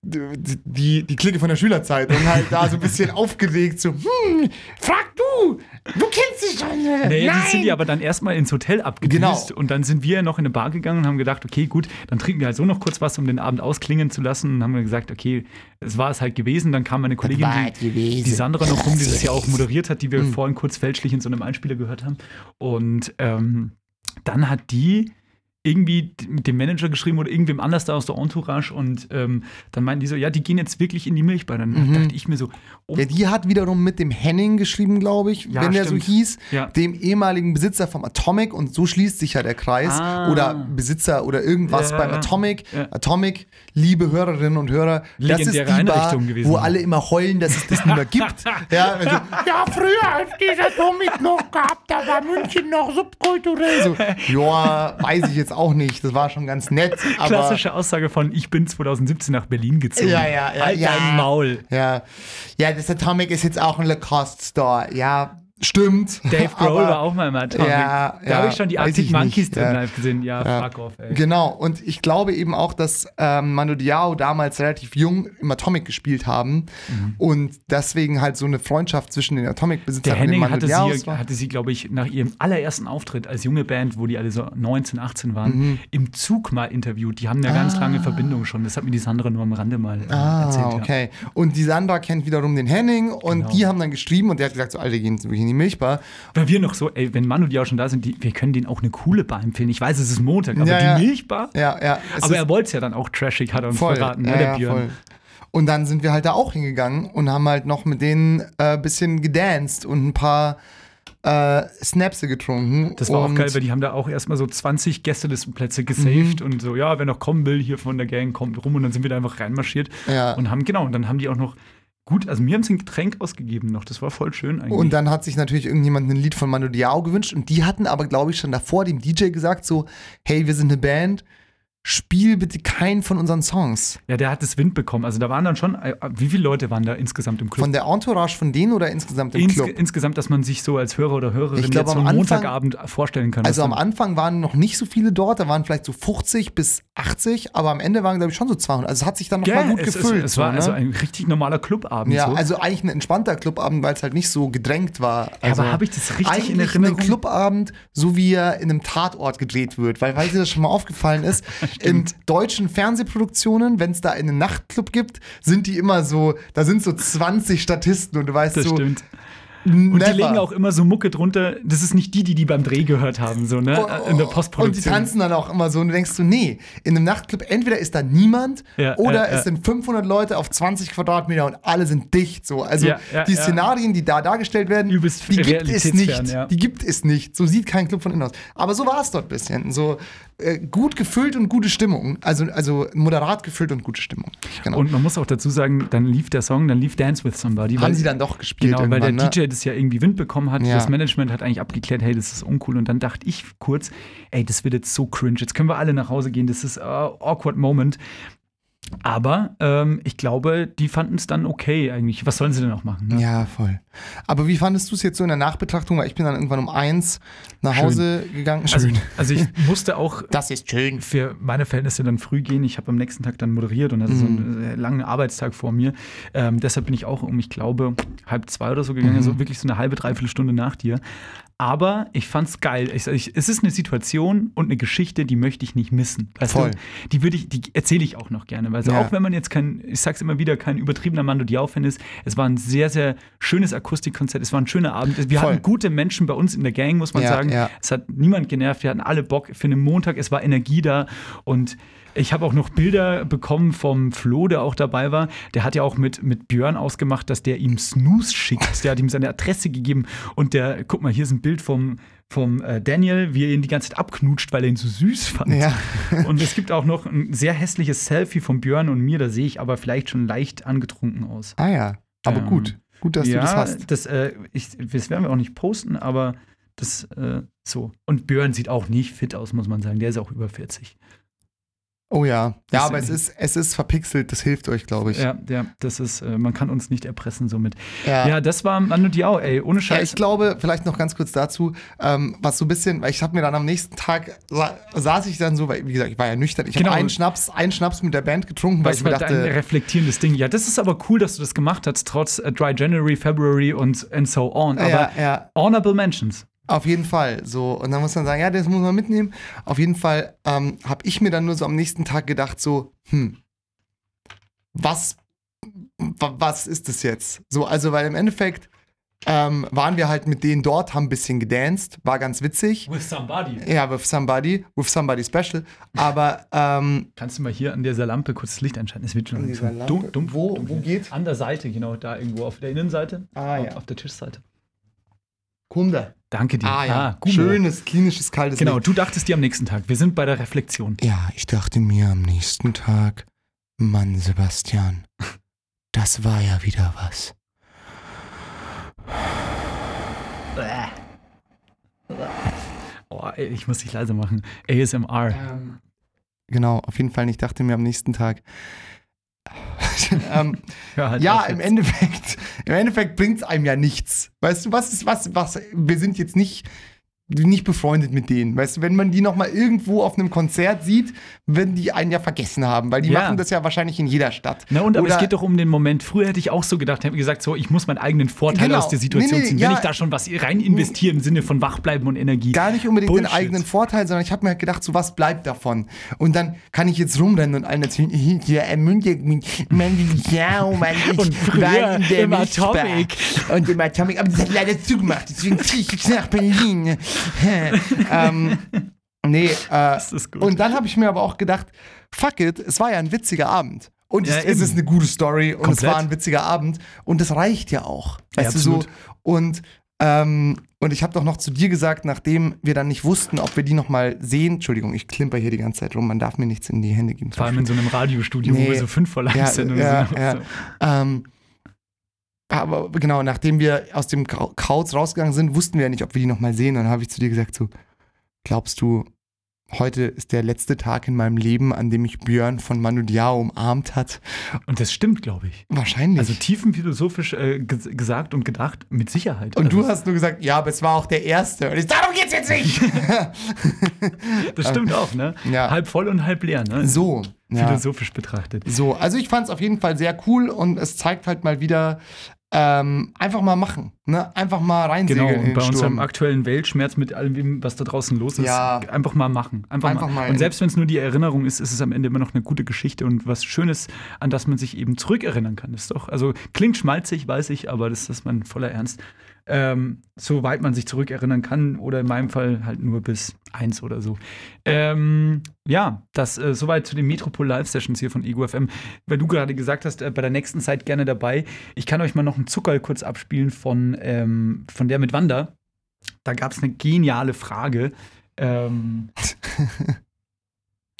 die, die Clique von der Schülerzeit und halt da so ein bisschen aufgeregt, so, hm, frag du, du kennst dich schon. Naja, Nein. die sind die aber dann erstmal ins Hotel abgedüst Genau. und dann sind wir noch in eine Bar gegangen und haben gedacht, okay, gut, dann trinken wir halt so noch kurz was, um den Abend ausklingen zu lassen und haben wir gesagt, okay, es war es halt gewesen. Dann kam meine Kollegin, die, gewesen. die Sandra noch rum, die das ja auch moderiert hat, die wir Mhm. vorhin kurz fälschlich in so einem Einspieler gehört haben. Und ähm, dann hat die irgendwie mit dem Manager geschrieben oder irgendwem anders da aus der Entourage und ähm, dann meinten die so, ja, die gehen jetzt wirklich in die Milchbar. Dann Mhm. dachte ich mir so, oh, Ja, die hat wiederum mit dem Henning geschrieben, glaube ich, Ja, wenn der stimmt. so hieß, Ja. dem ehemaligen Besitzer vom Atomic und so schließt sich ja der Kreis. Ah. Oder Besitzer oder irgendwas Ja, beim. Atomic. Ja. Atomic, liebe Hörerinnen und Hörer, das ist die Legendäre Bar, gewesen. wo alle immer heulen, dass es das nicht mehr gibt. ja, also, ja, früher, als dieser Atomic noch gab, da war München noch subkulturell. So, ja, weiß ich jetzt auch nicht. Das war schon ganz nett. Aber klassische Aussage von, ich bin 2017 nach Berlin gezogen. Ja, ja, ja. Halt ja. dein Maul. Ja. ja, das Atomic ist jetzt auch ein Lacoste Store. Ja, stimmt. Dave Grohl war auch mal im Atomic. Ja, da ja, habe ich schon die Arctic Monkeys nicht. drin Ja. live gesehen. Ja, Ja. fuck off, ey. Genau, und ich glaube eben auch, dass ähm, Manu Diao damals relativ jung im Atomic gespielt haben und deswegen halt so eine Freundschaft zwischen den Atomic-Besitzern und den Henning Manu hatte Diaos sie, war. hatte sie, glaube ich, nach ihrem allerersten Auftritt als junge Band, wo die alle so 19, 18 waren, Mhm. im Zug mal interviewt. Die haben eine ganz lange Verbindung schon. Das hat mir die Sandra nur am Rande mal äh, Ah, erzählt. Okay. Und die Sandra kennt wiederum den Henning und Genau. die haben dann geschrieben und der hat gesagt, so, Alter, gehen wirklich in die Milchbar. Weil wir noch so, ey, wenn Manu die auch schon da sind, die, wir können denen auch eine coole Bar empfehlen. Ich weiß, es ist Montag, aber Ja, die ja. Milchbar? Ja, ja. Aber er wollte es ja dann auch trashig, hat er uns voll. verraten, ne, ja, der ja, Björn. voll. Und dann sind wir halt da auch hingegangen und haben halt noch mit denen ein äh, bisschen gedanced und ein paar äh, Snapse getrunken. Das war auch geil, weil die haben da auch erstmal so 20 Gästelistenplätze gesaved und so, ja, wer noch kommen will hier von der Gang, kommt rum und dann sind wir da einfach reinmarschiert Ja. und haben, genau, und dann haben die auch noch gut, also mir haben sie ein Getränk ausgegeben noch, das war voll schön eigentlich. Und dann hat sich natürlich irgendjemand ein Lied von Manu Diao gewünscht und die hatten aber, glaube ich, schon davor dem DJ gesagt so, hey, wir sind eine Band, spiel bitte keinen von unseren Songs. ja, der hat das Wind bekommen, also da waren dann schon, äh, wie viele Leute waren da insgesamt im Club? Von der Entourage von denen oder insgesamt im Ins, Club? Insgesamt, dass man sich so als Hörer oder Hörerin Ich glaub, jetzt so am Anfang- Montagabend vorstellen kann. Also am Anfang waren noch nicht so viele dort, da waren vielleicht so 50 bis 80, aber am Ende waren, glaube ich, schon so 200. Also es hat sich dann noch Ja, mal gut es, gefüllt. Es, es war so, ne? also ein richtig normaler Clubabend. Ja, so. also eigentlich ein entspannter Clubabend, weil es halt nicht so gedrängt war. Ja, Also aber habe ich das richtig eigentlich in Erinnerung? ein Clubabend, so wie er in einem Tatort gedreht wird. Weil, weil dir das schon mal aufgefallen ist, in deutschen Fernsehproduktionen, wenn es da einen Nachtclub gibt, sind die immer so, da sind so 20 Statisten und du weißt Das so, stimmt. Und Und die legen auch immer so Mucke drunter. Das ist nicht die, die die beim Dreh gehört haben, so, ne? In der Und die Postproduktion. tanzen dann auch immer so und du denkst so, nee, in einem Nachtclub entweder ist da niemand Ja, oder ja. es sind 500 Leute auf 20 Quadratmeter und alle sind dicht so. Also Ja, ja, die. Szenarien, die da dargestellt werden, Übelst die gibt es nicht. Die gibt es nicht. So sieht kein Club von innen aus. Aber so war es dort ein bisschen. So äh, gut gefüllt und gute Stimmung. Also, also moderat gefüllt und gute Stimmung. Genau. Und man muss auch dazu sagen, dann lief der Song, dann lief Dance with Somebody. Haben weil- sie dann doch gespielt Genau, weil der ne? DJ das ja irgendwie Wind bekommen hat. Ja. Das Management hat eigentlich abgeklärt, hey, das ist uncool. Und dann dachte ich kurz, ey, das wird jetzt so cringe. Jetzt können wir alle nach Hause gehen. Das ist äh, awkward Moment. Aber ähm, ich glaube, die fanden es dann okay eigentlich. Was sollen sie denn auch machen? Ne? Ja, voll. Aber wie fandest du es jetzt so in der Nachbetrachtung? Weil ich bin dann irgendwann um eins nach Schön. Hause gegangen. Also, also ich musste auch Das ist schön. für meine Verhältnisse dann früh gehen. Ich habe am nächsten Tag dann moderiert und hatte so Mhm. einen äh, langen Arbeitstag vor mir. Ähm, deshalb bin ich auch um, ich glaube, halb zwei oder so gegangen, Mhm. also wirklich so eine halbe, dreiviertel Stunde nach dir. Aber ich fand's geil. Ich, ich, es ist eine Situation und eine Geschichte, die möchte ich nicht missen. Weißt Voll. Du? Die würde ich, die erzähle ich auch noch gerne. Weil so Ja. auch wenn man jetzt kein, ich sag's immer wieder, kein übertriebener Mando Diao-Fan ist, es war ein sehr, sehr schönes Akustikkonzert. Es war ein schöner Abend. Wir Voll. hatten gute Menschen bei uns in der Gang, muss man Ja, sagen. ja. Es hat niemand genervt. Wir hatten alle Bock für einen Montag. Es war Energie da. Und ich habe auch noch Bilder bekommen vom Flo, der auch dabei war. Der hat ja auch mit, mit Björn ausgemacht, dass der ihm Snooze schickt. Der hat ihm seine Adresse gegeben. Und der, guck mal, hier ist ein Bild vom, vom äh, Daniel, wie er ihn die ganze Zeit abknutscht, weil er ihn so süß fand. Ja. Und es gibt auch noch ein sehr hässliches Selfie von Björn und mir. Da sehe ich aber vielleicht schon leicht angetrunken aus. Ah ja, aber Ähm, gut. Gut, dass ja, du das hast. Das, äh, ich, das werden wir auch nicht posten, aber das äh, so. Und Björn sieht auch nicht fit aus, muss man sagen. Der ist auch über 40. Oh ja. Ja, aber es ist, es ist verpixelt, das hilft euch, glaube ich. Ja, ja, das ist, äh, man kann uns nicht erpressen somit. Ja. Ja, das war Manu Diao, ey, ohne Ja, Scheiß. ich glaube, vielleicht noch ganz kurz dazu, ähm, was so ein bisschen, weil ich habe mir dann am nächsten Tag, sa saß ich dann so, weil, wie gesagt, ich war ja nüchtern, ich Genau. habe einen Schnaps, einen Schnaps mit der Band getrunken, weil Was ich mir dachte, reflektierendes Ding? Ja, das ist aber cool, dass du das gemacht hast, trotz äh, Dry January, February und and so on. Aber Ja, ja. honorable mentions. Auf jeden Fall. So, und dann muss man sagen, ja, das muss man mitnehmen. Auf jeden Fall ähm, habe ich mir dann nur so am nächsten Tag gedacht, so, hm, was, wa- was ist das jetzt? So, also, weil im Endeffekt ähm, waren wir halt mit denen dort, haben ein bisschen gedanced, war ganz witzig. With somebody. Ja, with somebody, with somebody special. Aber ähm, Kannst du mal hier an dieser Lampe kurz das Licht einschalten? Es wird schon dumm, dumm, Wo- dumm. wo geht's? An der Seite, genau, da irgendwo auf der Innenseite. Ah, auf, ja. auf der Tischseite. Kunde. Danke dir. Ah ja, Gummo. schönes, klinisches, kaltes Genau, Licht. du dachtest dir am nächsten Tag. Wir sind bei der Reflexion. Ja, ich dachte mir am nächsten Tag, Mann, Sebastian, das war ja wieder was. Oh, ey, ich muss dich leise machen. ASMR. Genau, auf jeden Fall. Ich dachte mir am nächsten Tag. ähm, Hör halt ja, im. Endeffekt, im Endeffekt bringt es einem ja nichts. Weißt du, was ist, was, was, wir sind jetzt nicht, nicht befreundet mit denen. Weißt du, wenn man die nochmal irgendwo auf einem Konzert sieht, werden die einen ja vergessen haben, weil die Ja. machen das ja wahrscheinlich in jeder Stadt. Na und aber Oder- es geht doch um den Moment. Früher hätte ich auch so gedacht, hätte gesagt, so, ich muss meinen eigenen Vorteil Genau. aus der Situation Nee, nee, ziehen. ja. Wenn ich da schon was rein investiere im Sinne von Wachbleiben und Energie. Gar nicht unbedingt den Bullshit. eigenen Vorteil, sondern ich habe mir halt gedacht, so was bleibt davon. Und dann kann ich jetzt rumrennen und allen erzählen, ja, im München, mein, ja, mein, ich Und früher im. Atomic. Und im Atomic, aber das hat leider zugemacht, deswegen ziehe ich nach Berlin. ähm, nee, äh, und dann habe ich mir aber auch gedacht, fuck it, es war ja ein witziger Abend. Und Ja, es, es ist eine gute Story und es Komplett. war ein witziger Abend und das reicht ja auch. Ja, Weißt du so? Und, ähm, und ich habe doch noch zu dir gesagt, nachdem wir dann nicht wussten, ob wir die noch mal sehen. Entschuldigung, ich klimper hier die ganze Zeit rum. Man darf mir nichts in die Hände geben. Vor allem in so einem Radiostudio, wo wir so fünf vor live ja, sind ja. Ja. So. Ähm, aber genau, nachdem wir aus dem Krau- Kauz rausgegangen sind, wussten wir ja nicht, ob wir die noch mal sehen. Und dann habe ich zu dir gesagt so, glaubst du, heute ist der letzte Tag in meinem Leben, an dem mich Björn von Manu Diao umarmt hat? Und das stimmt, glaube ich. Wahrscheinlich. Also tiefenphilosophisch äh, ges gesagt und gedacht, mit Sicherheit. und also, du hast nur gesagt, ja, aber es war auch der erste. Und ich, darum geht's jetzt nicht. Das stimmt auch, ne? Ja. Halb voll und halb leer, ne? So. Ja. Philosophisch betrachtet. So, also ich fand es auf jeden Fall sehr cool und es zeigt halt mal wieder, ähm, einfach mal machen. Ne? Einfach mal reinsegeln Genau, und bei unserem aktuellen Weltschmerz mit allem, was da draußen los ist, Ja. einfach mal machen. Einfach, Einfach mal. mal. Und selbst wenn es nur die Erinnerung ist, ist es am Ende immer noch eine gute Geschichte und was Schönes, an das man sich eben zurückerinnern kann. Das ist doch, also klingt schmalzig, weiß ich, aber das ist mein voller Ernst. Ähm, soweit man sich zurückerinnern kann, oder in meinem Fall halt nur bis eins oder so. Ähm, ja, das äh, soweit zu den Metropol Live Sessions hier von Ego FM. Weil du gerade gesagt hast, äh, bei der nächsten Zeit gerne dabei. Ich kann euch mal noch einen Zuckerl kurz abspielen von, ähm, von der mit Wanda. Da gab es eine geniale Frage. Ähm,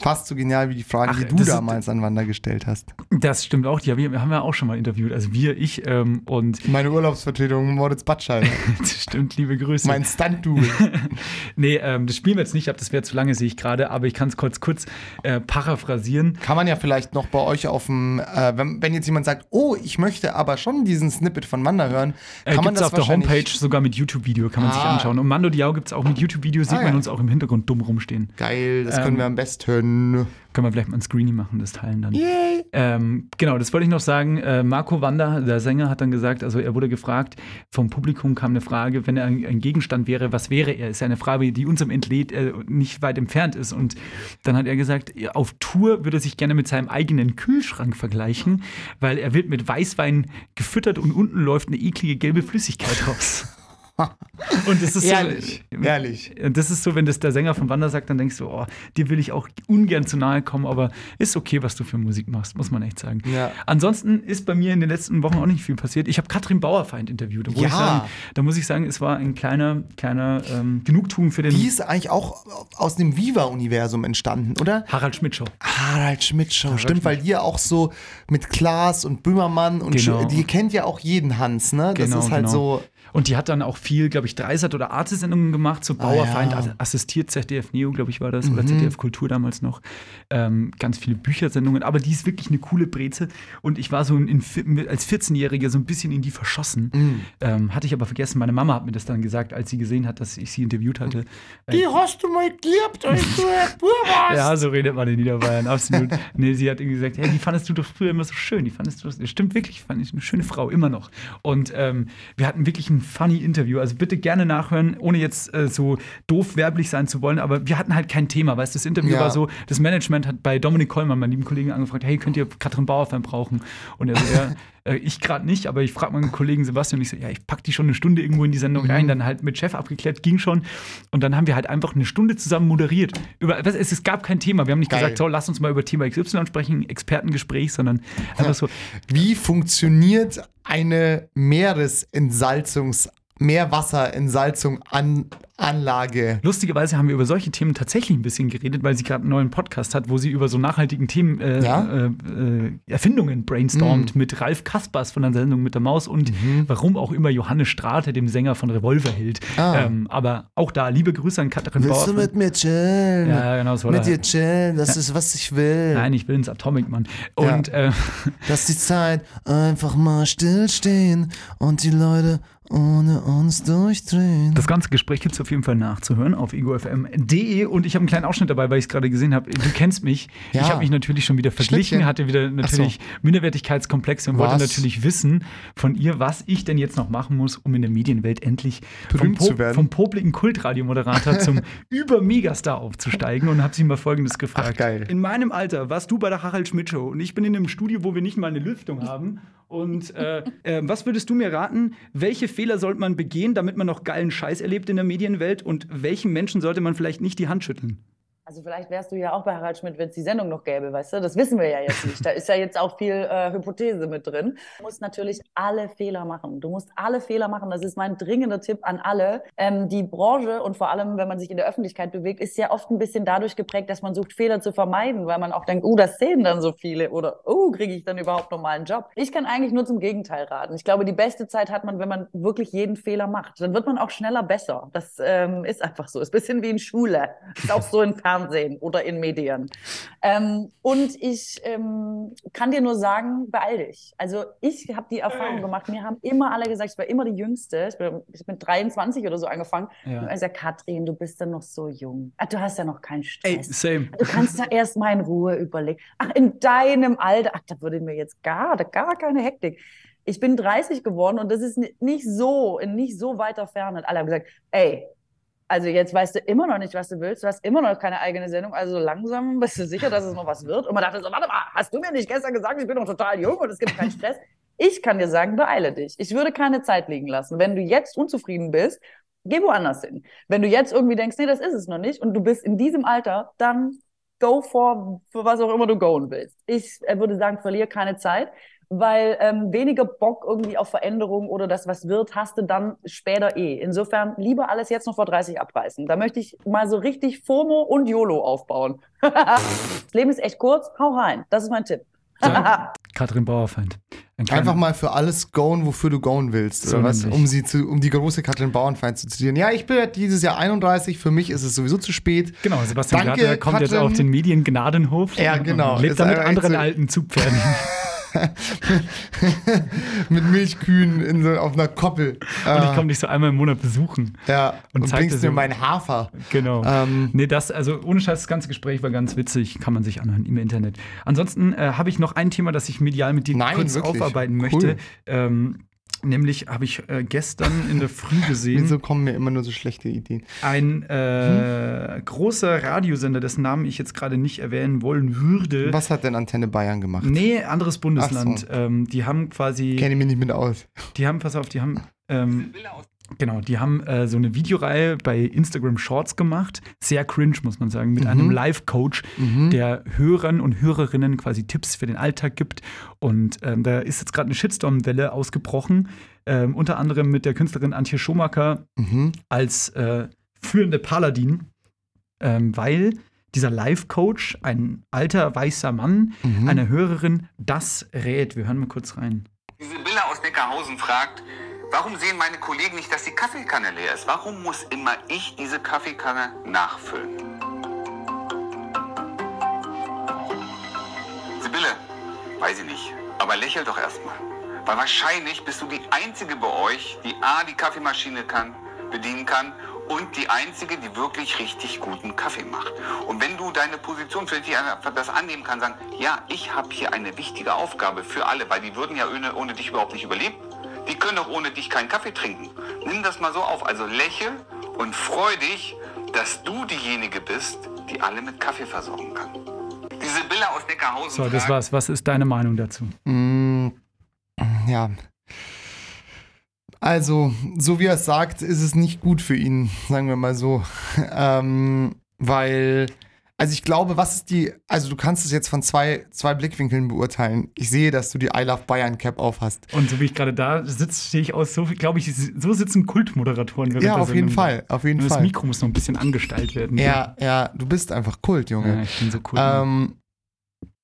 Fast so genial wie die Fragen, Ach, die du das ist- damals an Wanda gestellt hast. das stimmt auch. Die haben wir haben ja auch schon mal interviewt. Also wir, ich ähm, und Meine Urlaubsvertretung Moritz Batschall. das stimmt, liebe Grüße. mein Stunt-Double. nee, ähm, das spielen wir jetzt nicht ab, das wäre zu lange, sehe ich gerade, aber ich kann es kurz kurz äh, paraphrasieren. Kann man ja vielleicht noch bei euch auf dem, äh, wenn, wenn jetzt jemand sagt, oh, ich möchte aber schon diesen Snippet von Wanda hören, Äh, kann man gibt's das auf der Homepage sogar mit YouTube-Video, kann man sich Ah. anschauen. Und Mando Diao gibt es auch mit YouTube-Video, sieht Ah, man ja. uns auch im Hintergrund dumm rumstehen. Geil, das Ähm, können wir am besten. Können wir vielleicht mal ein Screening machen, das teilen dann. Yay. Ähm, genau, das wollte ich noch sagen. Äh, Marco Wanda, der Sänger, hat dann gesagt, also er wurde gefragt, vom Publikum kam eine Frage, wenn er ein, ein Gegenstand wäre, was wäre er? Ist ja eine Frage, die unserem Entleed äh, nicht weit entfernt ist. Und dann hat er gesagt, auf Tour würde er sich gerne mit seinem eigenen Kühlschrank vergleichen, weil er wird mit Weißwein gefüttert und unten läuft eine eklige gelbe Flüssigkeit raus. Und das ist Ehrlich, so, ehrlich. Und das ist so, wenn das der Sänger von Wanda sagt, dann denkst du, oh, dir will ich auch ungern zu nahe kommen, aber ist okay, was du für Musik machst, muss man echt sagen. Ja. Ansonsten ist bei mir in den letzten Wochen auch nicht viel passiert. Ich habe Katrin Bauerfeind interviewt. Wo Ja. ich sagen, da muss ich sagen, es war ein kleiner, kleiner ähm, Genugtuung für den Die ist eigentlich auch aus dem Viva-Universum entstanden, oder? Harald Schmidt Show. Harald Schmidt Show, stimmt, weil die ja auch so mit Klaas und Böhmermann und Genau. Die kennt ja auch jeden Hans, ne? Das ist halt so. Und die hat dann auch viel, glaube ich, Dreisat oder Arte-Sendungen gemacht, so Bauerfeind, Ah, ja. ass- assistiert ZDF Neo, glaube ich, war das, oder Mhm. ZDF Kultur damals noch. Ähm, ganz viele Büchersendungen, aber die ist wirklich eine coole Breze. Und ich war so in, in, als 14-Jähriger so ein bisschen in die verschossen. Mhm. Ähm, hatte ich aber vergessen, meine Mama hat mir das dann gesagt, als sie gesehen hat, dass ich sie interviewt hatte. Die hast du mal geliebt, als du warst. Ja, so redet man in Niederbayern, absolut. nee, sie hat irgendwie gesagt, hey, die fandest du doch früher immer so schön. Die fandest du, das stimmt wirklich, fand ich eine schöne Frau, immer noch. Und ähm, wir hatten wirklich ein funny Interview. Also bitte gerne nachhören, ohne jetzt äh, so doof werblich sein zu wollen. Aber wir hatten halt kein Thema, weißt du, das Interview Ja. war so, das Management hat bei Dominik Kollmann, meinem lieben Kollegen, angefragt, hey, könnt ihr Katrin Bauerfeind brauchen? Und er so, ja, Äh, ich gerade nicht, aber ich frage meinen Kollegen Sebastian und ich so, ja, ich pack die schon eine Stunde irgendwo in die Sendung Mhm. rein, dann halt mit Chef abgeklärt, ging schon. Und dann haben wir halt einfach eine Stunde zusammen moderiert. Über, es, es gab kein Thema. Wir haben nicht Geil. gesagt, so, lass uns mal über Thema XY sprechen, Expertengespräch, sondern einfach so, Wie funktioniert eine Meeresentsalzungs Meerwasserentsalzung an Anlage? Lustigerweise haben wir über solche Themen tatsächlich ein bisschen geredet, weil sie gerade einen neuen Podcast hat, wo sie über so nachhaltigen Themen, äh, Ja? äh, äh, Erfindungen brainstormt mit Ralf Kaspers von der Sendung mit der Maus und warum auch immer Johannes Strate, dem Sänger von Revolver, hielt. Ah. Ähm, aber auch da liebe Grüße an Katrin Willst du Bauer. mit mir chillen? Ja, genau, so Mit da- dir chillen, das Ja. ist, was ich will. Nein, ich will ins Atomic, Mann. Und äh, Lass die Zeit einfach mal stillstehen und die Leute ohne uns durchdrehen. Das ganze Gespräch gibt es auf jeden Fall nachzuhören auf egofm.de und ich habe einen kleinen Ausschnitt dabei, weil ich es gerade gesehen habe. Du kennst mich. Ja. Ich habe mich natürlich schon wieder verglichen, Schnittchen. hatte wieder natürlich Minderwertigkeitskomplexe und wollte Was? natürlich wissen von ihr, was ich denn jetzt noch machen muss, um in der Medienwelt endlich vom, Berühmt werden. vom popligen Kultradiomoderator zum Über-Megastar aufzusteigen und habe sie mal Folgendes gefragt. Ach, geil. In meinem Alter warst du bei der Harald Schmidt Show und ich bin in einem Studio, wo wir nicht mal eine Lüftung haben. Und äh, äh, was würdest du mir raten? Welche Fehler sollte man begehen, damit man noch geilen Scheiß erlebt in der Medienwelt? Und welchen Menschen sollte man vielleicht nicht die Hand schütteln? Also vielleicht wärst du ja auch bei Harald Schmidt, wenn es die Sendung noch gäbe, weißt du? Das wissen wir ja jetzt nicht. Da ist ja jetzt auch viel äh, Hypothese mit drin. Du musst natürlich alle Fehler machen. Du musst alle Fehler machen. Das ist mein dringender Tipp an alle. Ähm, die Branche und vor allem, wenn man sich in der Öffentlichkeit bewegt, ist ja oft ein bisschen dadurch geprägt, dass man sucht, Fehler zu vermeiden, weil man auch denkt, oh, das sehen dann so viele oder oh, kriege ich dann überhaupt noch mal einen Job? Ich kann eigentlich nur zum Gegenteil raten. Ich glaube, die beste Zeit hat man, wenn man wirklich jeden Fehler macht. Dann wird man auch schneller besser. Das ähm, ist einfach so. Ist ein bisschen wie in Schule. Ist auch so im Fernsehen oder in Medien. Ähm, und ich ähm, kann dir nur sagen, beeil dich. Also ich habe die Erfahrung gemacht, mir haben immer alle gesagt, ich war immer die Jüngste. Ich bin, ich bin 23 oder so angefangen. Ja. Und also Katrin, du bist ja noch so jung. Ah, du hast ja noch keinen Ey, Stress. same. Du kannst ja erst mal in Ruhe überlegen. Ach, in deinem Alter, ach, da würde mir jetzt gar, gar keine Hektik. Ich bin 30 geworden und das ist ni- nicht so, in nicht so weiter Ferne. Alle haben gesagt, ey, also jetzt weißt du immer noch nicht, was du willst. Du hast immer noch keine eigene Sendung. Also langsam bist du sicher, dass es noch was wird. Und man dachte so, warte mal, hast du mir nicht gestern gesagt, ich bin noch total jung und es gibt keinen Stress? Ich kann dir sagen, beeile dich. Ich würde keine Zeit liegen lassen. Wenn du jetzt unzufrieden bist, geh woanders hin. Wenn du jetzt irgendwie denkst, nee, das ist es noch nicht und du bist in diesem Alter, dann go for, für was auch immer du goen willst. Ich äh, würde sagen, verliere keine Zeit, weil ähm, weniger Bock irgendwie auf Veränderung oder das, was wird, hast du dann später eh. Insofern lieber alles jetzt noch vor 30 abreißen. Da möchte ich mal so richtig FOMO und YOLO aufbauen. das Leben ist echt kurz, hau rein. Das ist mein Tipp. Katrin Bauerfeind. Ein Einfach mal für alles goen, wofür du goen willst. So oder was? Um, sie zu, um die große Katrin Bauernfeind zu zitieren. Ja, ich bin ja dieses Jahr 31, für mich ist es sowieso zu spät. Genau, Sebastian Danke, Glatter kommt jetzt Katrin. auf den Medien-Gnadenhof. Ja, genau. Lebt Ist da mit anderen alten Zugpferden. Mit Milchkühen in so, auf einer Koppel. Und ich komme dich so einmal im Monat besuchen. Ja, und, zeig bringst dir mir so- meinen Hafer. Genau. Ähm, nee, das, also ohne Scheiß, das ganze Gespräch war ganz witzig, kann man sich anhören im Internet. Ansonsten äh, habe ich noch ein Thema, das ich medial mit dir Nein, kurz wirklich. aufarbeiten Cool. möchte. Ähm, nämlich habe ich äh, gestern in der Früh gesehen. Wieso kommen mir immer nur so schlechte Ideen? Ein äh, Hm? großer Radiosender, dessen Namen ich jetzt gerade nicht erwähnen wollen würde. Was hat denn Antenne Bayern gemacht? Nee, anderes Bundesland. So. Ähm, die haben quasi. Kenne ich mich nicht mit aus. Die haben, pass auf, die haben. Ähm, genau, die haben äh, so eine Videoreihe bei Instagram Shorts gemacht. Sehr cringe, muss man sagen, mit Mhm. einem Live-Coach, Mhm. der Hörern und Hörerinnen quasi Tipps für den Alltag gibt. Und ähm, da ist jetzt gerade eine Shitstorm-Welle ausgebrochen. Ähm, unter anderem mit der Künstlerin Antje Schomaker Mhm. als äh, führende Paladin, ähm, weil dieser Live-Coach, ein alter weißer Mann, Mhm. einer Hörerin, das rät. Wir hören mal kurz rein. Die Sibylle aus Neckarhausen fragt, warum sehen meine Kollegen nicht, dass die Kaffeekanne leer ist? Warum muss immer ich diese Kaffeekanne nachfüllen? Sibylle, weiß ich nicht, aber lächel doch erstmal. Weil wahrscheinlich bist du die Einzige bei euch, die A, die Kaffeemaschine kann, bedienen kann und die Einzige, die wirklich richtig guten Kaffee macht. Und wenn du deine Position für dich das annehmen kannst, sagen, ja, ich habe hier eine wichtige Aufgabe für alle, weil die würden ja ohne, ohne dich überhaupt nicht überleben. Die können doch ohne dich keinen Kaffee trinken. Nimm das mal so auf. Also lächel und freu dich, dass du diejenige bist, die alle mit Kaffee versorgen kann. Die Sibylle aus Neckarhausen So, das war's. Was ist deine Meinung dazu? Mm, ja. Also, so wie er es sagt, ist es nicht gut für ihn, sagen wir mal so. Ähm, weil, also ich glaube, was ist die, also du kannst es jetzt von zwei, zwei Blickwinkeln beurteilen. Ich sehe, dass du die I Love Bayern Cap auf hast. Und so wie ich gerade da sitze, stehe ich aus, so glaube ich, so sitzen Kultmoderatoren. Ja, auf jeden. Fall, auf jeden Nur Das Fall. Mikro muss noch ein bisschen angestellt werden. Ja, ja, du bist einfach Kult, Junge. Ja, ich bin so cool. Ähm,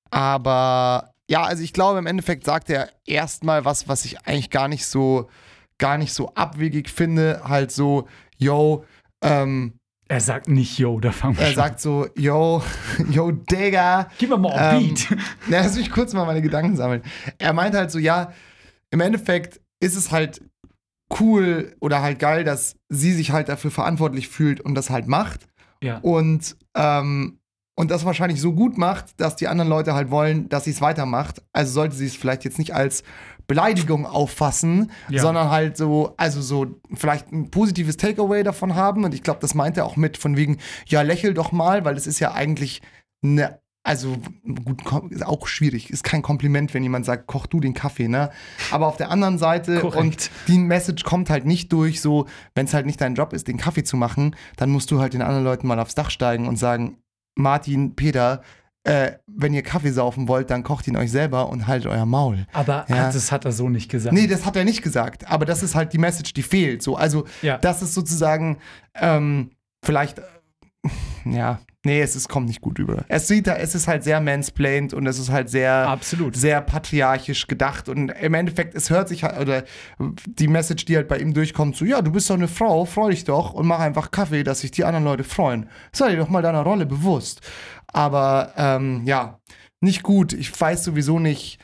aber ja, also ich glaube, im Endeffekt sagt er erstmal was, was ich eigentlich gar nicht so, gar nicht so abwegig finde. Halt so, yo, ähm, er sagt nicht yo, da fangen wir Er schon sagt so, yo, yo, Digga. Gib mir mal ein ähm, Beat. Na, lass mich kurz mal meine Gedanken sammeln. Er meint halt so, ja, im Endeffekt ist es halt cool oder halt geil, dass sie sich halt dafür verantwortlich fühlt und das halt macht. Ja. Und, ähm, und das wahrscheinlich so gut macht, dass die anderen Leute halt wollen, dass sie es weitermacht. Also sollte sie es vielleicht jetzt nicht als Beleidigung auffassen, Ja. sondern halt so, also so vielleicht ein positives Takeaway davon haben. Und ich glaube, das meint er auch mit von wegen, ja, lächel doch mal, weil das ist ja eigentlich eine, also gut, ist auch schwierig. Ist kein Kompliment, wenn jemand sagt, koch du den Kaffee, ne? Aber auf der anderen Seite Korrekt. und die Message kommt halt nicht durch, so, wenn es halt nicht dein Job ist, den Kaffee zu machen, dann musst du halt den anderen Leuten mal aufs Dach steigen und sagen, Martin, Peter, äh, wenn ihr Kaffee saufen wollt, dann kocht ihn euch selber und haltet euer Maul. Aber Ja. das hat er so nicht gesagt. Nee, das hat er nicht gesagt. Aber das ist halt die Message, die fehlt. So, also, Ja. das ist sozusagen ähm, vielleicht, äh, ja, nee, es ist, kommt nicht gut über. Es sieht da, es ist halt sehr mansplained und es ist halt sehr, Absolut. sehr patriarchisch gedacht. Und im Endeffekt, es hört sich halt, oder die Message, die halt bei ihm durchkommt, so, ja, du bist doch eine Frau, freu dich doch und mach einfach Kaffee, dass sich die anderen Leute freuen. Sei dir doch mal deiner Rolle bewusst. Aber ähm, ja, nicht gut. Ich weiß sowieso nicht,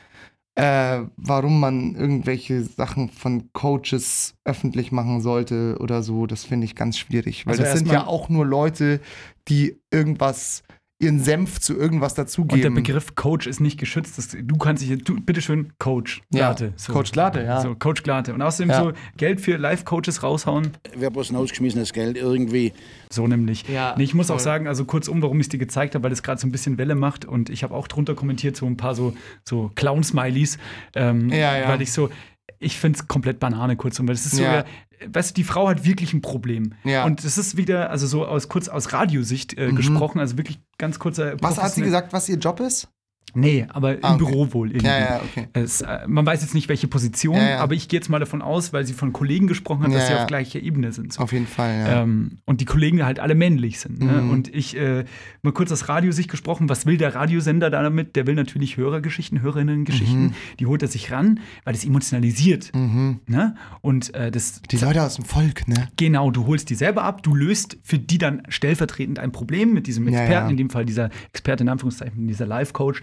äh, warum man irgendwelche Sachen von Coaches öffentlich machen sollte oder so. Das finde ich ganz schwierig. Weil Also das sind ja auch nur Leute, die irgendwas, ihren Senf zu irgendwas dazugeben. Und der Begriff Coach ist nicht geschützt. Das, du kannst dich, du, bitteschön, Coach Ja, Glate. Coach Glate, ja. So, Coach Glate. Und außerdem Ja. so Geld für Live-Coaches raushauen. Wäre bloß ein ausgeschmissenes Geld irgendwie. So nämlich. Ja, nee, ich muss auch voll. sagen, also kurzum, warum ich es dir gezeigt habe, weil es gerade so ein bisschen Welle macht und ich habe auch drunter kommentiert, so ein paar so, so Clown-Smileys. Ähm, Ja, ja. Weil ich so, ich finde es komplett Banane kurzum, weil es ist so, Ja. ja. weißt du, die Frau hat wirklich ein Problem. Ja. Und es ist wieder, also so aus kurz aus Radiosicht äh, Mhm. gesprochen, also wirklich ganz kurzer. was hat sie gesagt, was ihr Job ist? Nee, aber im Ah, okay. Büro wohl irgendwie. Ja, ja, okay. Es, äh, man weiß jetzt nicht, welche Position, Ja, aber ich gehe jetzt mal davon aus, weil sie von Kollegen gesprochen hat, dass sie auf gleicher Ebene sind. So. Auf jeden Fall, ja. Ähm, und die Kollegen halt alle männlich sind. Ne? Mhm. Und ich, äh, mal kurz aus Radiosicht gesprochen, was will der Radiosender da damit? Der will natürlich Hörergeschichten, Hörerinnengeschichten, Mhm. die holt er sich ran, weil das emotionalisiert. Mhm. Ne? Und äh, das. Die Leute aus dem Volk, ne? Genau, du holst die selber ab, du löst für die dann stellvertretend ein Problem mit diesem Experten, in dem Fall dieser Experte in Anführungszeichen, dieser Life-Coach,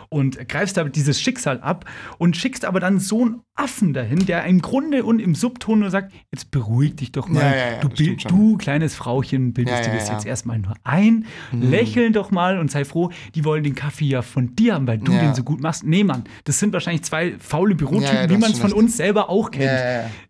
und greifst damit dieses Schicksal ab und schickst aber dann so einen Affen dahin, der im Grunde und im Subton nur sagt: Jetzt beruhig dich doch mal. Ja, ja, ja, du, du, kleines Frauchen, bildest dir ja, das jetzt erstmal nur ein, Mhm. lächeln doch mal und sei froh, die wollen den Kaffee ja von dir haben, weil du den so gut machst. Nee, Mann, das sind wahrscheinlich zwei faule Bürotypen, du wie man es von uns selber auch kennt.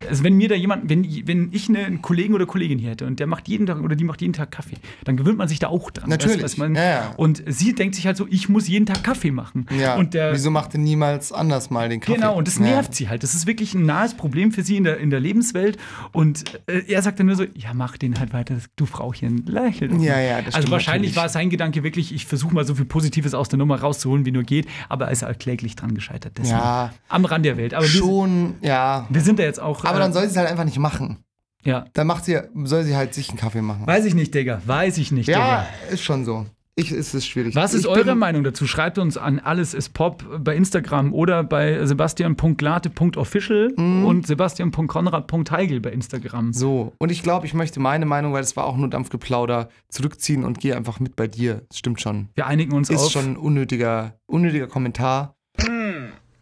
Also wenn mir da jemand, wenn, wenn ich eine- einen Kollegen oder Kollegin hier hätte und der macht jeden Tag oder die macht jeden Tag Kaffee, dann gewöhnt man sich da auch dran. Natürlich, Weißt du, man. Und sie denkt sich halt so, ich muss jeden Tag Kaffee machen. Ja. Und der, Wieso macht denn niemals anders mal den Kaffee? Genau, und das Ja. nervt sie halt. Das ist wirklich ein nahes Problem für sie in der, in der Lebenswelt. Und äh, er sagt dann nur so: Ja, mach den halt weiter, du Frauchen, lächel. doch mal." Ja, ja, das Also wahrscheinlich natürlich. war sein Gedanke wirklich: Ich versuche mal so viel Positives aus der Nummer rauszuholen, wie nur geht. Aber er ist halt kläglich dran gescheitert. Deswegen Ja. Am Rand der Welt. Aber wir, Schon, ja. wir sind da jetzt auch. Aber äh, dann soll sie es halt einfach nicht machen. Ja. Dann macht sie, soll sie halt sich einen Kaffee machen. Weiß ich nicht, Digga. Weiß ich nicht, ja, Digga. ist schon so. Ich, es ist schwierig. Was ist ich eure Meinung dazu? Schreibt uns an alles ist Pop bei Instagram oder bei sebastian.glate.official und sebastian.konrad.heigel bei Instagram. So, und ich glaube, ich möchte meine Meinung, weil es war auch nur Dampfgeplauder, zurückziehen und gehe einfach mit bei dir. Das stimmt schon. Wir einigen uns Ist auf. schon ein unnötiger, unnötiger Kommentar.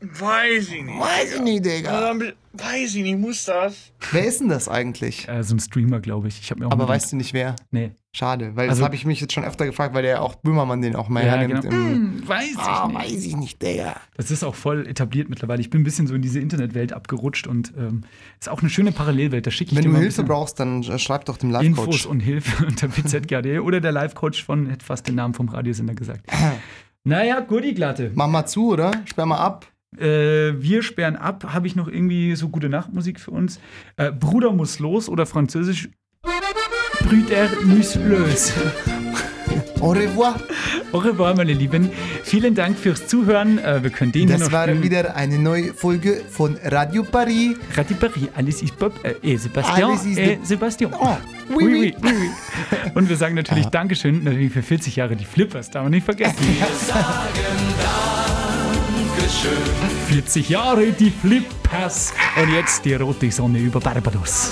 Weiß ich nicht. Weiß ich nicht, Digga. Weiß ich nicht, muss das? Wer ist denn das eigentlich? Äh, so ein Streamer, glaube ich. ich hab mir auch Aber weißt du nicht wer? Nee. Schade, weil Also- das habe ich mich jetzt schon öfter gefragt, weil der auch Böhmermann den auch mal Ja, hernimmt. genau. im- Hm, weiß ich ah, nicht. weiß ich nicht, Digga. Das ist auch voll etabliert mittlerweile. Ich bin ein bisschen so in diese Internetwelt abgerutscht und ähm, ist auch eine schöne Parallelwelt. Da schicke ich Wenn dir du Hilfe brauchst, dann äh, schreib doch dem Infos Live-Coach. und Hilfe unter pzgd oder der Live-Coach von, hätte fast den Namen vom Radiosender gesagt. naja, Gurdi Glatte. Mach mal zu, oder? Sperr mal ab. Äh, wir sperren ab. Habe ich noch irgendwie so gute Nachtmusik für uns? Äh, Bruder muss los oder französisch Brüder muss los. Au revoir. Au revoir, meine Lieben. Vielen Dank fürs Zuhören. Äh, wir können den Das war spielen. wieder eine neue Folge von Radio Paris. Radio Paris, alles ist Bob, äh, et Sebastian, Alles ist de- Sebastian. Oh, oui, oui. oui, oui. Und wir sagen natürlich Dankeschön, natürlich für 40 Jahre die Flippers, darf man nicht vergessen. 40 Jahre die Flippers und jetzt die rote Sonne über Barbados.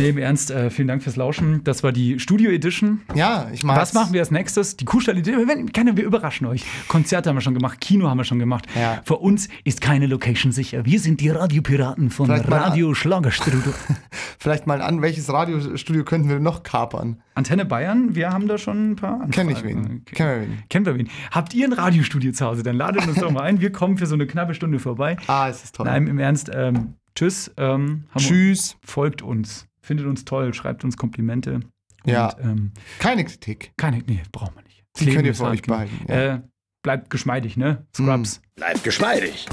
Nee, im Ernst, äh, vielen Dank fürs Lauschen. Das war die Studio Edition. Ja, ich mag's. Was machen wir als nächstes? Die Kuhstall Edition. Wenn- Keine, wir überraschen euch. Konzerte haben wir schon gemacht, Kino haben wir schon gemacht. Ja. Für uns ist keine Location sicher. Wir sind die Radiopiraten von Vielleicht Radio Schlagerstudio. Vielleicht mal an, welches Radiostudio könnten wir noch kapern? Antenne Bayern, wir haben da schon ein paar Anfragen. Kenn ich wen. Okay. Kennen wir wen. Kennen wir wen? Habt ihr ein Radiostudio zu Hause? Dann ladet uns doch mal ein. Wir kommen für so eine knappe Stunde vorbei. Ah, es ist toll. Nein, im Ernst. Ähm, tschüss. Ähm, Tschüss. Folgt uns. Findet uns toll. Schreibt uns Komplimente. Ja. Und, ähm, Keine Kritik. keine, nee, brauchen wir nicht. Das Die könnt ihr für euch behalten, ja. Mm. Äh, bleibt geschmeidig, ne? Scrubs. Bleibt geschmeidig.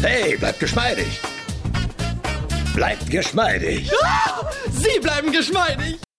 Hey, bleibt geschmeidig. Bleibt geschmeidig. Sie bleiben geschmeidig.